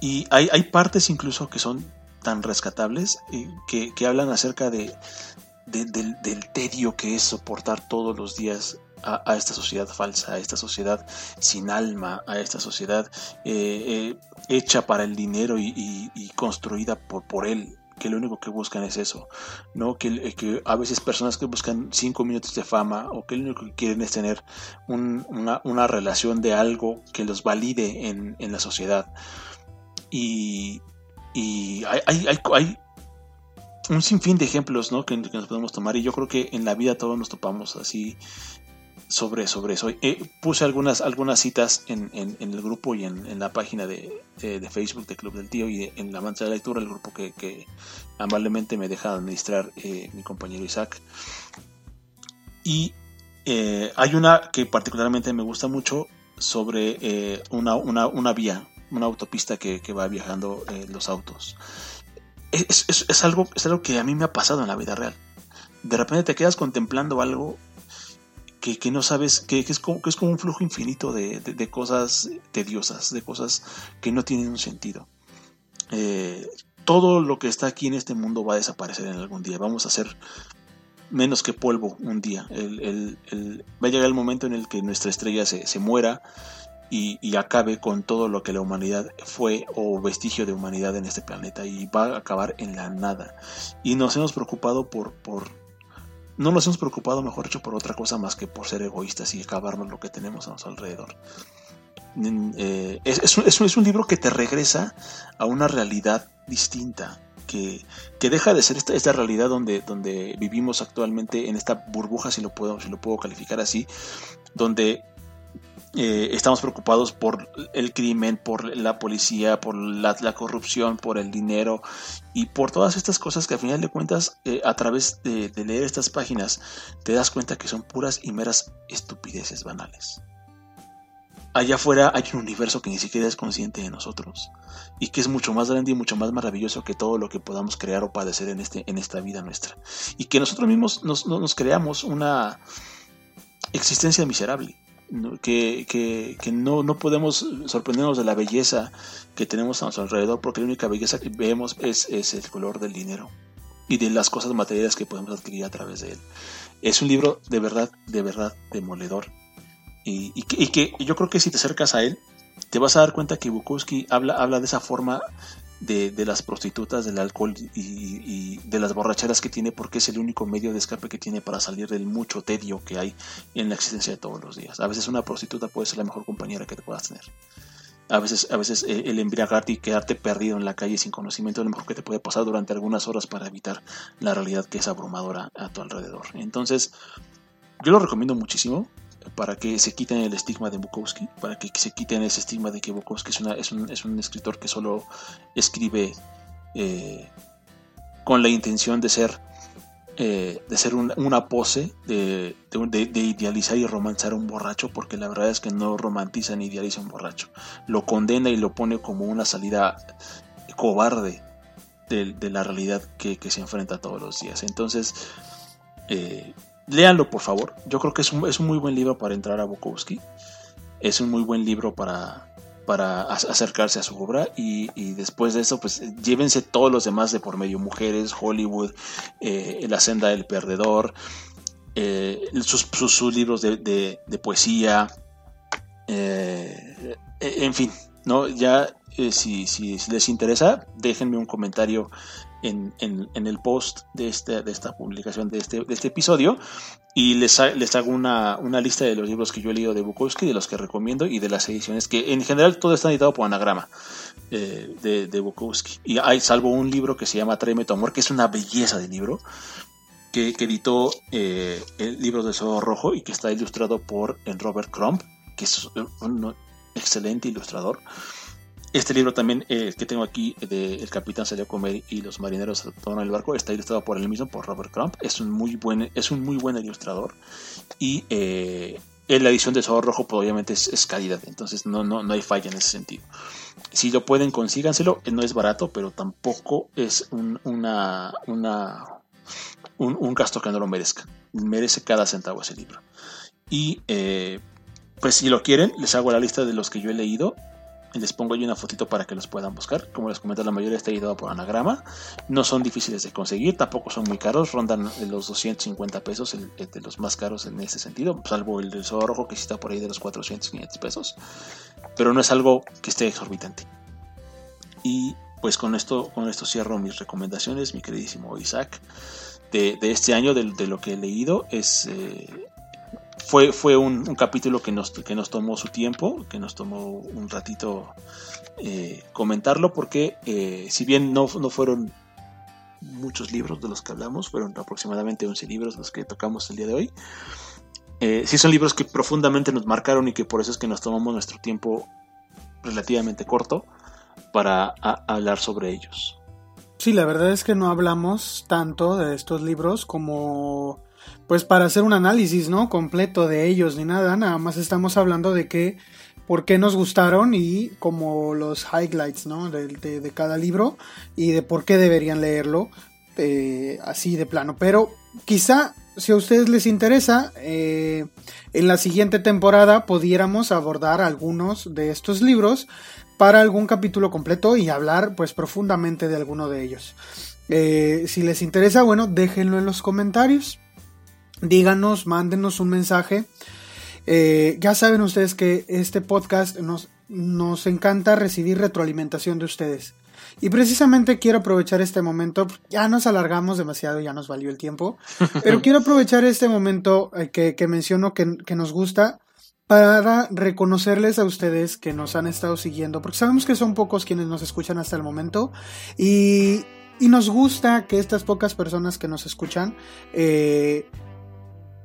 y hay, hay partes incluso que son tan rescatables que, que, hablan acerca de, del, tedio que es soportar todos los días a, esta sociedad falsa, a esta sociedad sin alma, a esta sociedad eh, eh, hecha para el dinero y, construida por, por él, que lo único que buscan es eso, ¿no? Que, que, a veces personas que buscan cinco minutos de fama o que lo único que quieren es tener una, una, relación de algo que los valide en, en la sociedad. Y, y hay, hay, hay, un sinfín de ejemplos ¿no? que, que, nos podemos tomar y yo creo que en la vida todos nos topamos así sobre, sobre eso. Eh, puse algunas, algunas citas en, en, el grupo y en, en la página de, de, Facebook de Club del Tío y en la mancha de lectura, el grupo que, que amablemente me deja administrar eh, mi compañero Isaac. Y eh, hay una que particularmente me gusta mucho sobre una, una, una, vía, una autopista que, que va viajando los autos. Es, es, es, algo, es algo que a mí me ha pasado en la vida real. De repente te quedas contemplando algo que, no sabes, que, es como, que es como un flujo infinito de, cosas tediosas, de cosas que no tienen un sentido. Eh, todo lo que está aquí en este mundo va a desaparecer en algún día. Vamos a ser menos que polvo un día. va a llegar el momento en el que nuestra estrella se, muera y, acabe con todo lo que la humanidad fue o vestigio de humanidad en este planeta y va a acabar en la nada. Y nos hemos preocupado por, por no nos hemos preocupado, mejor dicho, por otra cosa más que por ser egoístas y acabarnos lo que tenemos a nuestro alrededor. Eh, es, es, un libro que te regresa a una realidad distinta, que, que deja de ser esta, esta, realidad donde, donde vivimos actualmente, en esta burbuja, si lo puedo, si lo puedo calificar así, donde eh, estamos preocupados por el crimen, por la policía, por la, corrupción, por el dinero y por todas estas cosas que al final de cuentas eh, a través de, leer estas páginas te das cuenta que son puras y meras estupideces banales. Allá afuera hay un universo que ni siquiera es consciente de nosotros y que es mucho más grande y mucho más maravilloso que todo lo que podamos crear o padecer en, este, en esta vida nuestra. Y que nosotros mismos nos, nos creamos una existencia miserable que, que, no, no, podemos sorprendernos de la belleza que tenemos a nuestro alrededor, porque la única belleza que vemos es, es, el color del dinero y de las cosas materiales que podemos adquirir a través de él. Es un libro de verdad, de verdad demoledor. Y, que, y que yo creo que si te acercas a él, te vas a dar cuenta que Bukowski habla, habla de esa forma de, las prostitutas, del alcohol y, de las borracheras que tiene, porque es el único medio de escape que tiene para salir del mucho tedio que hay en la existencia de todos los días. A veces una prostituta puede ser la mejor compañera que te puedas tener. A veces, a veces eh, el embriagarte y quedarte perdido en la calle sin conocimiento es lo mejor que te puede pasar durante algunas horas para evitar la realidad que es abrumadora a tu alrededor. Entonces, yo lo recomiendo muchísimo. Para que se quiten el estigma de Bukowski, para que se quiten ese estigma de que Bukowski es, es, un, es un escritor que solo escribe eh, con la intención de ser eh, de ser una pose, de, de, idealizar y romanzar a un borracho, porque la verdad es que no romantiza ni idealiza a un borracho. Lo condena y lo pone como una salida cobarde de, la realidad que, se enfrenta todos los días. Entonces, eh, léanlo por favor. Yo creo que es un, es un muy buen libro para entrar a Bukowski. Es un muy buen libro para, para acercarse a su obra y, después de eso pues llévense todos los demás de por medio mujeres Hollywood eh, la senda del perdedor eh, sus, libros de, poesía eh, en fin no ya si, si, les interesa déjenme un comentario en, el post de, este, de esta publicación de este, de este episodio y les, les hago una, lista de los libros que yo he leído de Bukowski, de los que recomiendo y de las ediciones, que en general todo está editado por anagrama eh, de, Bukowski. Y hay salvo un libro que se llama Tráeme tu amor, que es una belleza de libro, que, editó eh, el libro de Sol Rojo y que está ilustrado por Robert Crumb, que es un excelente ilustrador. Este libro también eh, que tengo aquí de El capitán salió a comer y los marineros tomaron el barco está ilustrado por él mismo, por Robert Crump. Es un muy buen, es un muy buen ilustrador y eh, la edición de Zorro Rojo pues, obviamente es, calidad, entonces no, no, no hay falla en ese sentido. Si lo pueden, consíganselo. No es barato, pero tampoco es un, una, una, un, gasto que no lo merezca. Merece cada centavo ese libro. Y eh, pues si lo quieren, les hago la lista de los que yo he leído les pongo ahí una fotito para que los puedan buscar. Como les comenté, la mayoría está editado por anagrama. No son difíciles de conseguir, tampoco son muy caros. Rondan los 250 pesos, el, de los más caros en ese sentido. Salvo el del Sol Rojo, que sí está por ahí de los 400, 500 pesos. Pero no es algo que esté exorbitante. Y pues con esto, con esto cierro mis recomendaciones, mi queridísimo Isaac. De, este año, de, lo que he leído, es eh, fue, fue un, capítulo que nos, que nos tomó su tiempo, que nos tomó un ratito eh, comentarlo, porque eh, si bien no, no fueron muchos libros de los que hablamos, fueron aproximadamente 11 libros los que tocamos el día de hoy. Eh, sí son libros que profundamente nos marcaron y que por eso es que nos tomamos nuestro tiempo relativamente corto para hablar sobre ellos. Sí, la verdad es que no hablamos tanto de estos libros como pues para hacer un análisis, ¿no? Completo de ellos ni nada, nada más estamos hablando de que por qué nos gustaron y como los highlights, ¿no? De, cada libro y de por qué deberían leerlo eh, así de plano. Pero quizá si a ustedes les interesa, eh, en la siguiente temporada pudiéramos abordar algunos de estos libros para algún capítulo completo y hablar pues profundamente de alguno de ellos. Eh, si les interesa, bueno, déjenlo en los comentarios díganos, mándenos un mensaje. Eh, ya saben ustedes que este podcast nos, nos encanta recibir retroalimentación de ustedes. Y precisamente quiero aprovechar este momento, ya nos alargamos demasiado, ya nos valió el tiempo, *laughs* pero quiero aprovechar este momento eh, que, que, menciono que, que, nos gusta para reconocerles a ustedes que nos han estado siguiendo, porque sabemos que son pocos quienes nos escuchan hasta el momento y, y nos gusta que estas pocas personas que nos escuchan eh,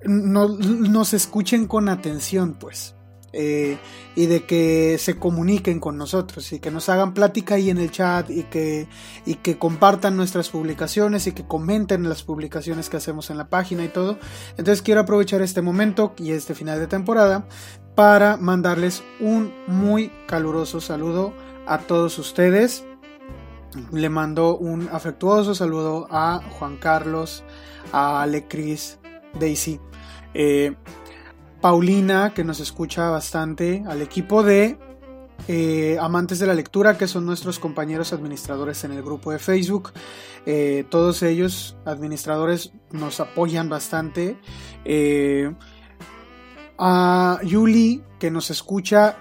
nos escuchen con atención, pues. Eh, y de que se comuniquen con nosotros y que nos hagan plática ahí en el chat y que, y que compartan nuestras publicaciones y que comenten las publicaciones que hacemos en la página y todo. Entonces quiero aprovechar este momento y este final de temporada para mandarles un muy caluroso saludo a todos ustedes. Le mando un afectuoso saludo a Juan Carlos, a Alecris, Daisy, eh, Paulina, que nos escucha bastante, al equipo de eh, amantes de la lectura, que son nuestros compañeros administradores en el grupo de Facebook. Eh, todos ellos, administradores, nos apoyan bastante. a Yuli, que nos escucha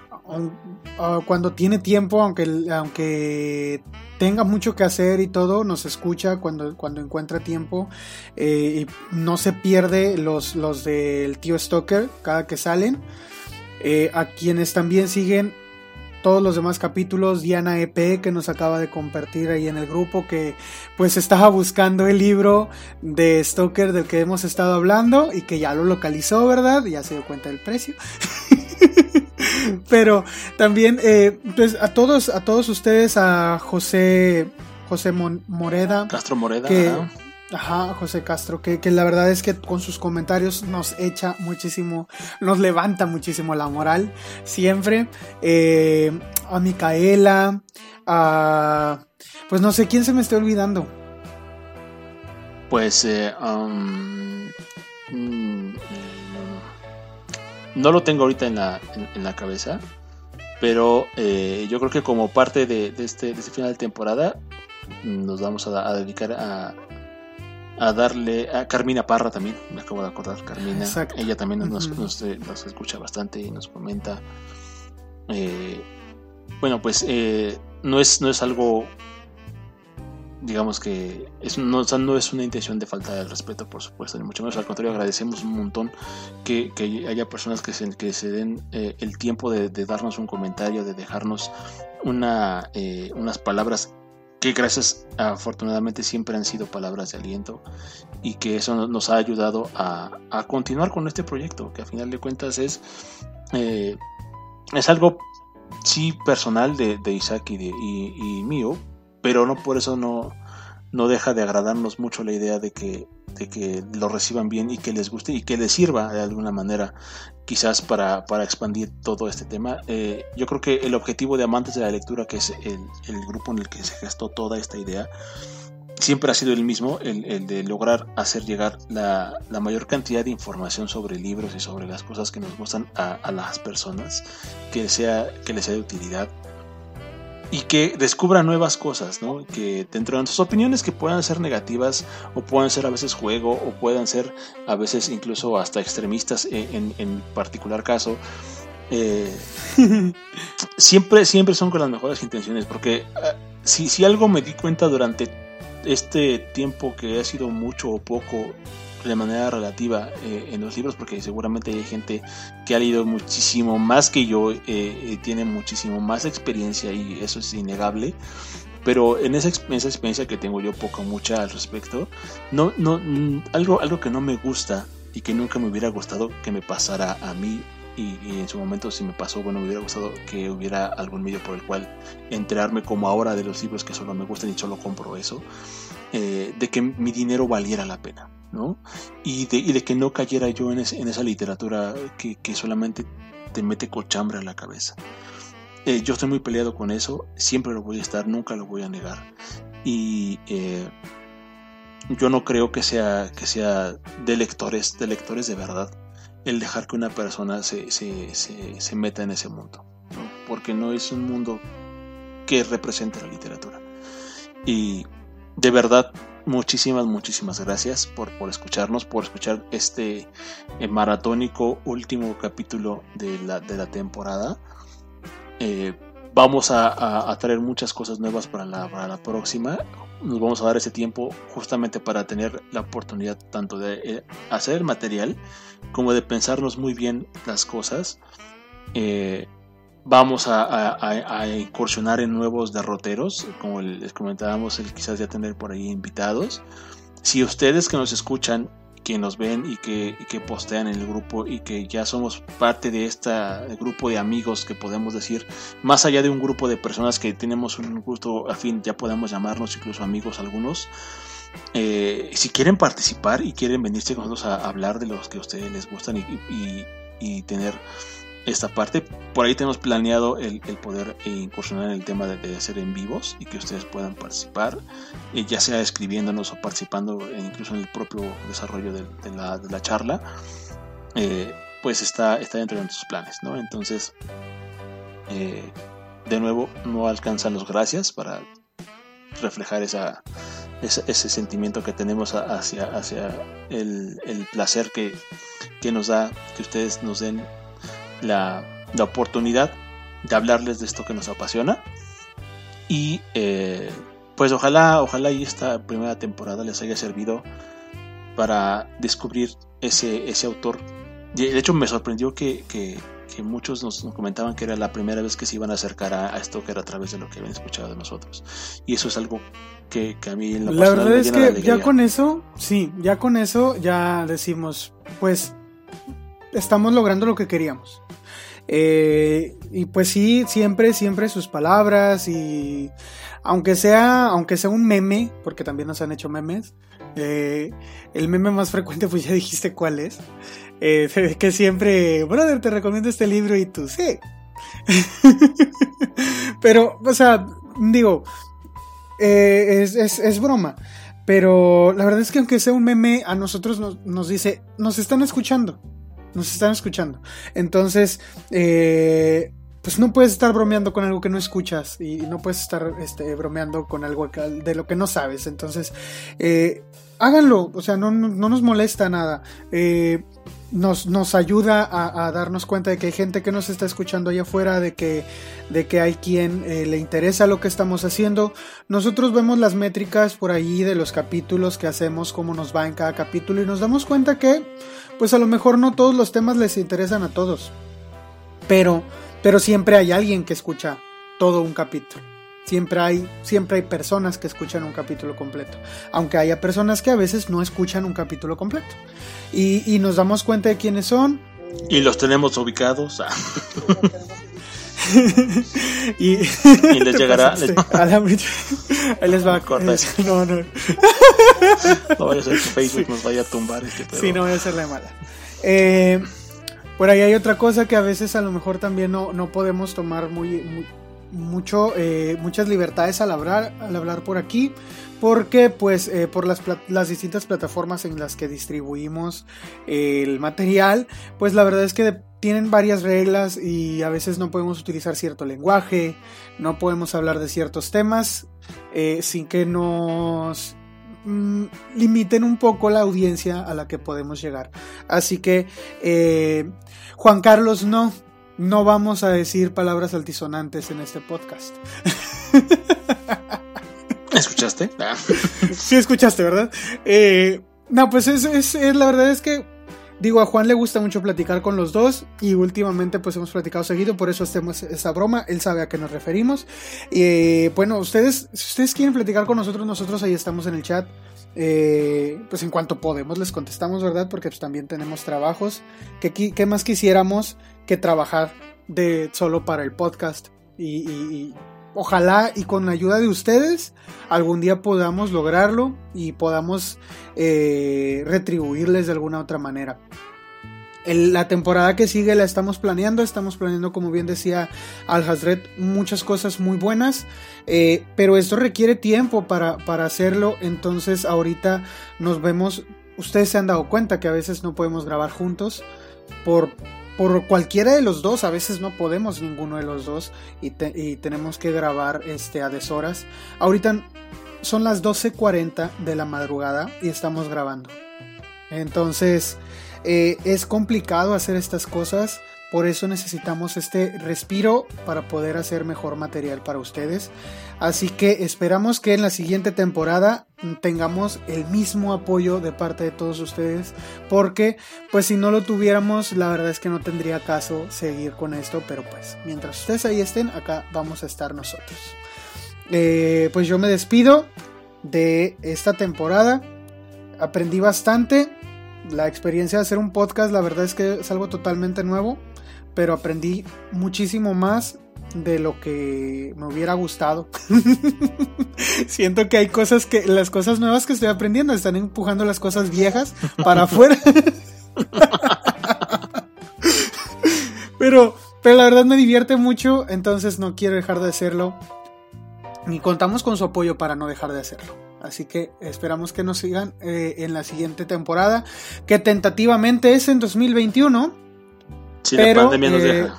cuando tiene tiempo, aunque, aunque tenga mucho que hacer y todo, nos escucha cuando, cuando encuentra tiempo eh, y no se pierde los, los del tío Stoker cada que salen. Eh, a quienes también siguen todos los demás capítulos, Diana EP que nos acaba de compartir ahí en el grupo que pues estaba buscando el libro de Stoker del que hemos estado hablando y que ya lo localizó, ¿verdad? Ya se dio cuenta del precio. *laughs* *laughs* Pero también eh, pues a todos a todos ustedes a José José Moreda Castro Moreda que, Ajá, José Castro, que, que, la verdad es que con sus comentarios nos echa muchísimo, nos levanta muchísimo la moral, siempre. Eh, a Micaela, a... Pues no sé quién se me está olvidando. Pues... Eh, um, mm, no lo tengo ahorita en la, en, la cabeza, pero eh, yo creo que como parte de, de, este, de este final de temporada nos vamos a, a dedicar a, a darle a Carmina Parra también, me acabo de acordar, Carmina, ella también nos, nos, escucha bastante y nos comenta. Eh, bueno, pues eh, no, es, no es algo, digamos que no, es una intención de falta de respeto, por supuesto, ni mucho menos, al contrario, agradecemos un montón que, haya personas que se, den eh, el tiempo de, de, darnos un comentario, de dejarnos una, unas palabras que gracias afortunadamente siempre han sido palabras de aliento y que eso nos ha ayudado a, continuar con este proyecto que a final de cuentas es eh, es algo sí personal de, Isaac y, de, y, mío pero no por eso no, no deja de agradarnos mucho la idea de que, de que lo reciban bien y que les guste y que les sirva de alguna manera quizás para, para expandir todo este tema. Eh, yo creo que el objetivo de Amantes de la Lectura, que es el, el, grupo en el que se gestó toda esta idea, siempre ha sido el mismo, el, el de lograr hacer llegar la, la, mayor cantidad de información sobre libros y sobre las cosas que nos gustan a, a las personas, que, sea, que les sea de utilidad y que descubra nuevas cosas, ¿no? Que dentro de sus opiniones que puedan ser negativas o puedan ser a veces juego o puedan ser a veces incluso hasta extremistas en, en particular caso, eh, *laughs* siempre, siempre son con las mejores intenciones, porque ah, si, si algo me di cuenta durante este tiempo que ha sido mucho o poco de manera relativa eh, en los libros porque seguramente hay gente que ha leído muchísimo más que yo, eh, eh, tiene muchísimo más experiencia y eso es innegable. Pero en esa, esa experiencia que tengo yo poco mucha al respecto, no, no, mm, algo, algo que no me gusta y que nunca me hubiera gustado que me pasara a mí y, en su momento si me pasó, bueno, me hubiera gustado que hubiera algún medio por el cual enterarme como ahora de los libros que solo me gustan y solo compro eso, de que mi dinero valiera la pena. ¿No? Y de, y de que no cayera yo en, en esa literatura que, que, solamente te mete cochambre a la cabeza. Eh, yo estoy muy peleado con eso, siempre lo voy a estar, nunca lo voy a negar. Y eh, yo no creo que sea, que sea de lectores, de lectores de verdad, el dejar que una persona se, se, se, se meta en ese mundo, porque no es un mundo que represente la literatura. Y de verdad muchísimas, muchísimas gracias por, por escucharnos, por escuchar este eh, maratónico último capítulo de la, de la temporada. Eh, vamos a, a, traer muchas cosas nuevas para la, para la, próxima. Nos vamos a dar ese tiempo justamente para tener la oportunidad tanto de eh, hacer material como de pensarnos muy bien las cosas. Eh, vamos a, incursionar en nuevos derroteros, como les comentábamos, el quizás ya tener por ahí invitados. Si ustedes que nos escuchan, que nos ven y que, que postean en el grupo y que ya somos parte de este grupo de amigos que podemos decir, más allá de un grupo de personas que tenemos un gusto afín, ya podemos llamarnos incluso amigos algunos. Eh, si quieren participar y quieren venirse con nosotros a hablar de los que a ustedes les gustan y, y tener esta parte. Por ahí tenemos planeado el, poder incursionar en el tema de, hacer en vivos y que ustedes puedan participar, eh, ya sea escribiéndonos o participando incluso en el propio desarrollo de, la, charla. Eh, pues está, está dentro de nuestros planes, ¿no? Entonces, eh, de nuevo, no alcanzan los gracias para reflejar esa, ese, sentimiento que tenemos hacia, hacia el, el placer que, que, nos da que ustedes nos den la, oportunidad de hablarles de esto que nos apasiona. Y eh, pues ojalá, ojalá y esta primera temporada les haya servido para descubrir ese, ese autor. De hecho me sorprendió que, que, que muchos nos comentaban que era la primera vez que se iban a acercar a, a Stoker a través de lo que habían escuchado de nosotros. Y eso es algo que, que a mí en La personal verdad es que ya con eso, sí, ya con eso ya decimos, pues estamos logrando lo que queríamos. Eh, y pues sí, siempre, siempre sus palabras y aunque sea, aunque sea un meme, porque también nos han hecho memes, eh, el meme más frecuente pues ya dijiste cuál es, eh, que siempre, brother, te recomiendo este libro y tú, sí. *laughs* Pero, o sea, digo, es, es, es broma. Pero la verdad es que aunque sea un meme, a nosotros nos, nos dice, nos están escuchando. Nos están escuchando. Entonces, eh, pues no puedes estar bromeando con algo que no escuchas y no puedes estar este, bromeando con algo de lo que no sabes. Entonces, eh, háganlo. O sea, no, no, no nos molesta nada. Eh, nos, nos ayuda a, darnos cuenta de que hay gente que nos está escuchando allá afuera, de que, de que hay quien eh, le interesa lo que estamos haciendo. Nosotros vemos las métricas por ahí de los capítulos que hacemos, cómo nos va en cada capítulo y nos damos cuenta que, pues a lo mejor no todos los temas les interesan a todos, pero, pero siempre hay alguien que escucha todo un capítulo. Siempre hay, siempre hay personas que escuchan un capítulo completo, aunque haya personas que a veces no escuchan un capítulo completo. Y, y nos damos cuenta de quiénes son, Y los tenemos ubicados. ah, *laughs* y, *laughs* Y les llegará- *laughs* les- a. Ahí les va. Corta eh, eso. no, no. no vaya a ser que Facebook nos vaya a tumbar este pedo. Sí, no voy a hacerle mala. Eh, por ahí hay otra cosa que a veces a lo mejor también no, no podemos tomar muy, muy- eh, muchas libertades al hablar, al hablar por aquí, porque pues eh, por las, las distintas plataformas en las que distribuimos eh, el material, pues la verdad es que tienen varias reglas y a veces no podemos utilizar cierto lenguaje, no podemos hablar de ciertos temas sin que nos mm, limiten un poco la audiencia a la que podemos llegar. Así que, Juan Carlos, no, no vamos a decir palabras altisonantes en este podcast. ¿Escuchaste? Ah. *laughs* Sí escuchaste, ¿verdad? Eh, no, pues es, es- es- la verdad es que digo a Juan le gusta mucho platicar con los dos y últimamente pues hemos platicado seguido, por eso hacemos esa broma, él sabe a qué nos referimos. Eh, bueno, ustedes, si ustedes quieren platicar con nosotros, nosotros ahí estamos en el chat. Eh, pues en cuanto podemos les contestamos, ¿verdad? Porque pues también tenemos trabajos. qui- qué más quisiéramos que trabajar de solo para el podcast? Y, ojalá y con la ayuda de ustedes algún día podamos lograrlo y podamos eh, retribuirles de alguna otra manera. La temporada que sigue la estamos planeando, estamos planeando, como bien decía Al Hazret, muchas cosas muy buenas, eh, pero esto requiere tiempo para, para hacerlo, entonces ahorita nos vemos, ustedes se han dado cuenta que a veces no podemos grabar juntos por, por cualquiera de los dos, a veces no podemos ninguno de los dos y, te- y tenemos que grabar este, a deshoras. Ahorita son las 12.40 de la madrugada y estamos grabando. Entonces eh, es complicado hacer estas cosas, por eso necesitamos este respiro para poder hacer mejor material para ustedes. Así que esperamos que en la siguiente temporada tengamos el mismo apoyo de parte de todos ustedes, porque pues si no lo tuviéramos, la verdad es que no tendría caso seguir con esto, pero pues mientras ustedes ahí estén, acá vamos a estar nosotros. Eh, pues yo me despido de esta temporada. Aprendí bastante. La experiencia de hacer un podcast, la verdad es que es algo totalmente nuevo, pero aprendí muchísimo más de lo que me hubiera gustado. *laughs* Siento que hay cosas que las cosas nuevas que estoy aprendiendo están empujando las cosas viejas para afuera. *laughs* pero pero la verdad me divierte mucho, entonces no quiero dejar de hacerlo. Y contamos con su apoyo para no dejar de hacerlo. Así que esperamos que nos sigan eh, en la siguiente temporada, que tentativamente es en 2021. Si Pero, la pandemia nos eh, deja.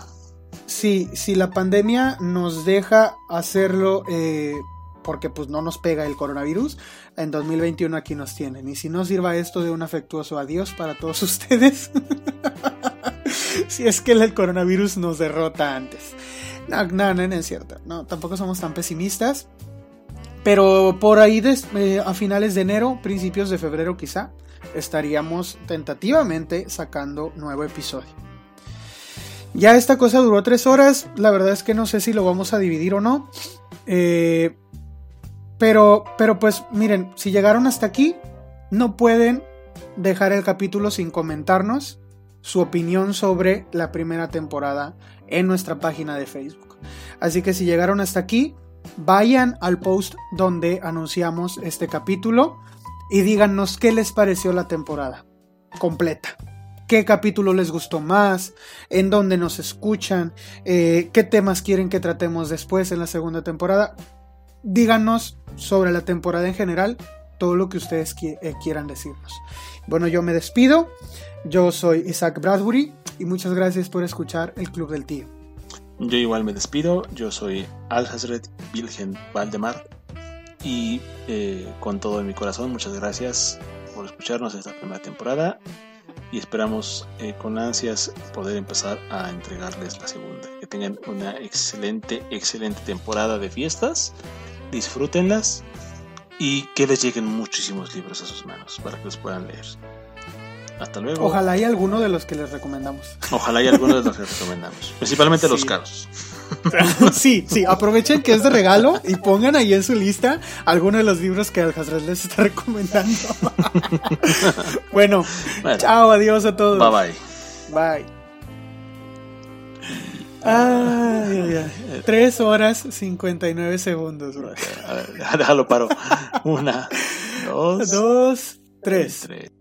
Si, si la pandemia nos deja hacerlo, eh, porque pues no nos pega el coronavirus, en 2021 aquí nos tienen. Y si no sirva esto de un afectuoso adiós para todos *laughs* ustedes, si es que el coronavirus nos derrota antes. No, no, no, no es cierto. No, tampoco somos tan pesimistas. Pero por ahí des- eh, a finales de enero, principios de febrero quizá, estaríamos tentativamente sacando nuevo episodio. Ya esta cosa duró tres horas. La verdad es que no sé si lo vamos a dividir o no. Eh, pero, pero pues miren, si llegaron hasta aquí, no pueden dejar el capítulo sin comentarnos su opinión sobre la primera temporada en nuestra página de Facebook. Así que si llegaron hasta aquí, vayan al post donde anunciamos este capítulo y díganos qué les pareció la temporada completa. ¿Qué capítulo les gustó más? ¿En dónde nos escuchan? Eh, ¿Qué temas quieren que tratemos después en la segunda temporada? Díganos sobre la temporada en general, todo lo que ustedes eh, quieran decirnos. Bueno, yo me despido. Yo soy Isaac Bradbury y muchas gracias por escuchar el Club del Tío. Yo igual me despido. Yo soy Al Hazret Wilhelm Valdemar y eh, con todo mi corazón, muchas gracias por escucharnos esta primera temporada y esperamos eh, con ansias poder empezar a entregarles la segunda. Que tengan una excelente, excelente temporada de fiestas, disfrútenlas y que les lleguen muchísimos libros a sus manos para que los puedan leer. Hasta luego. Ojalá haya alguno de los que les recomendamos. Ojalá haya alguno de los que les recomendamos. *laughs* Principalmente los caros. *laughs* sí, sí, aprovechen que es de regalo y pongan ahí en su lista alguno de los libros que Alcatraz les está recomendando. *laughs* bueno, chao, adiós a todos. Bye bye. Bye. Ay, ay, Tres horas 59 segundos. A ver, *laughs* déjalo paro. Una, dos, dos tres. tres.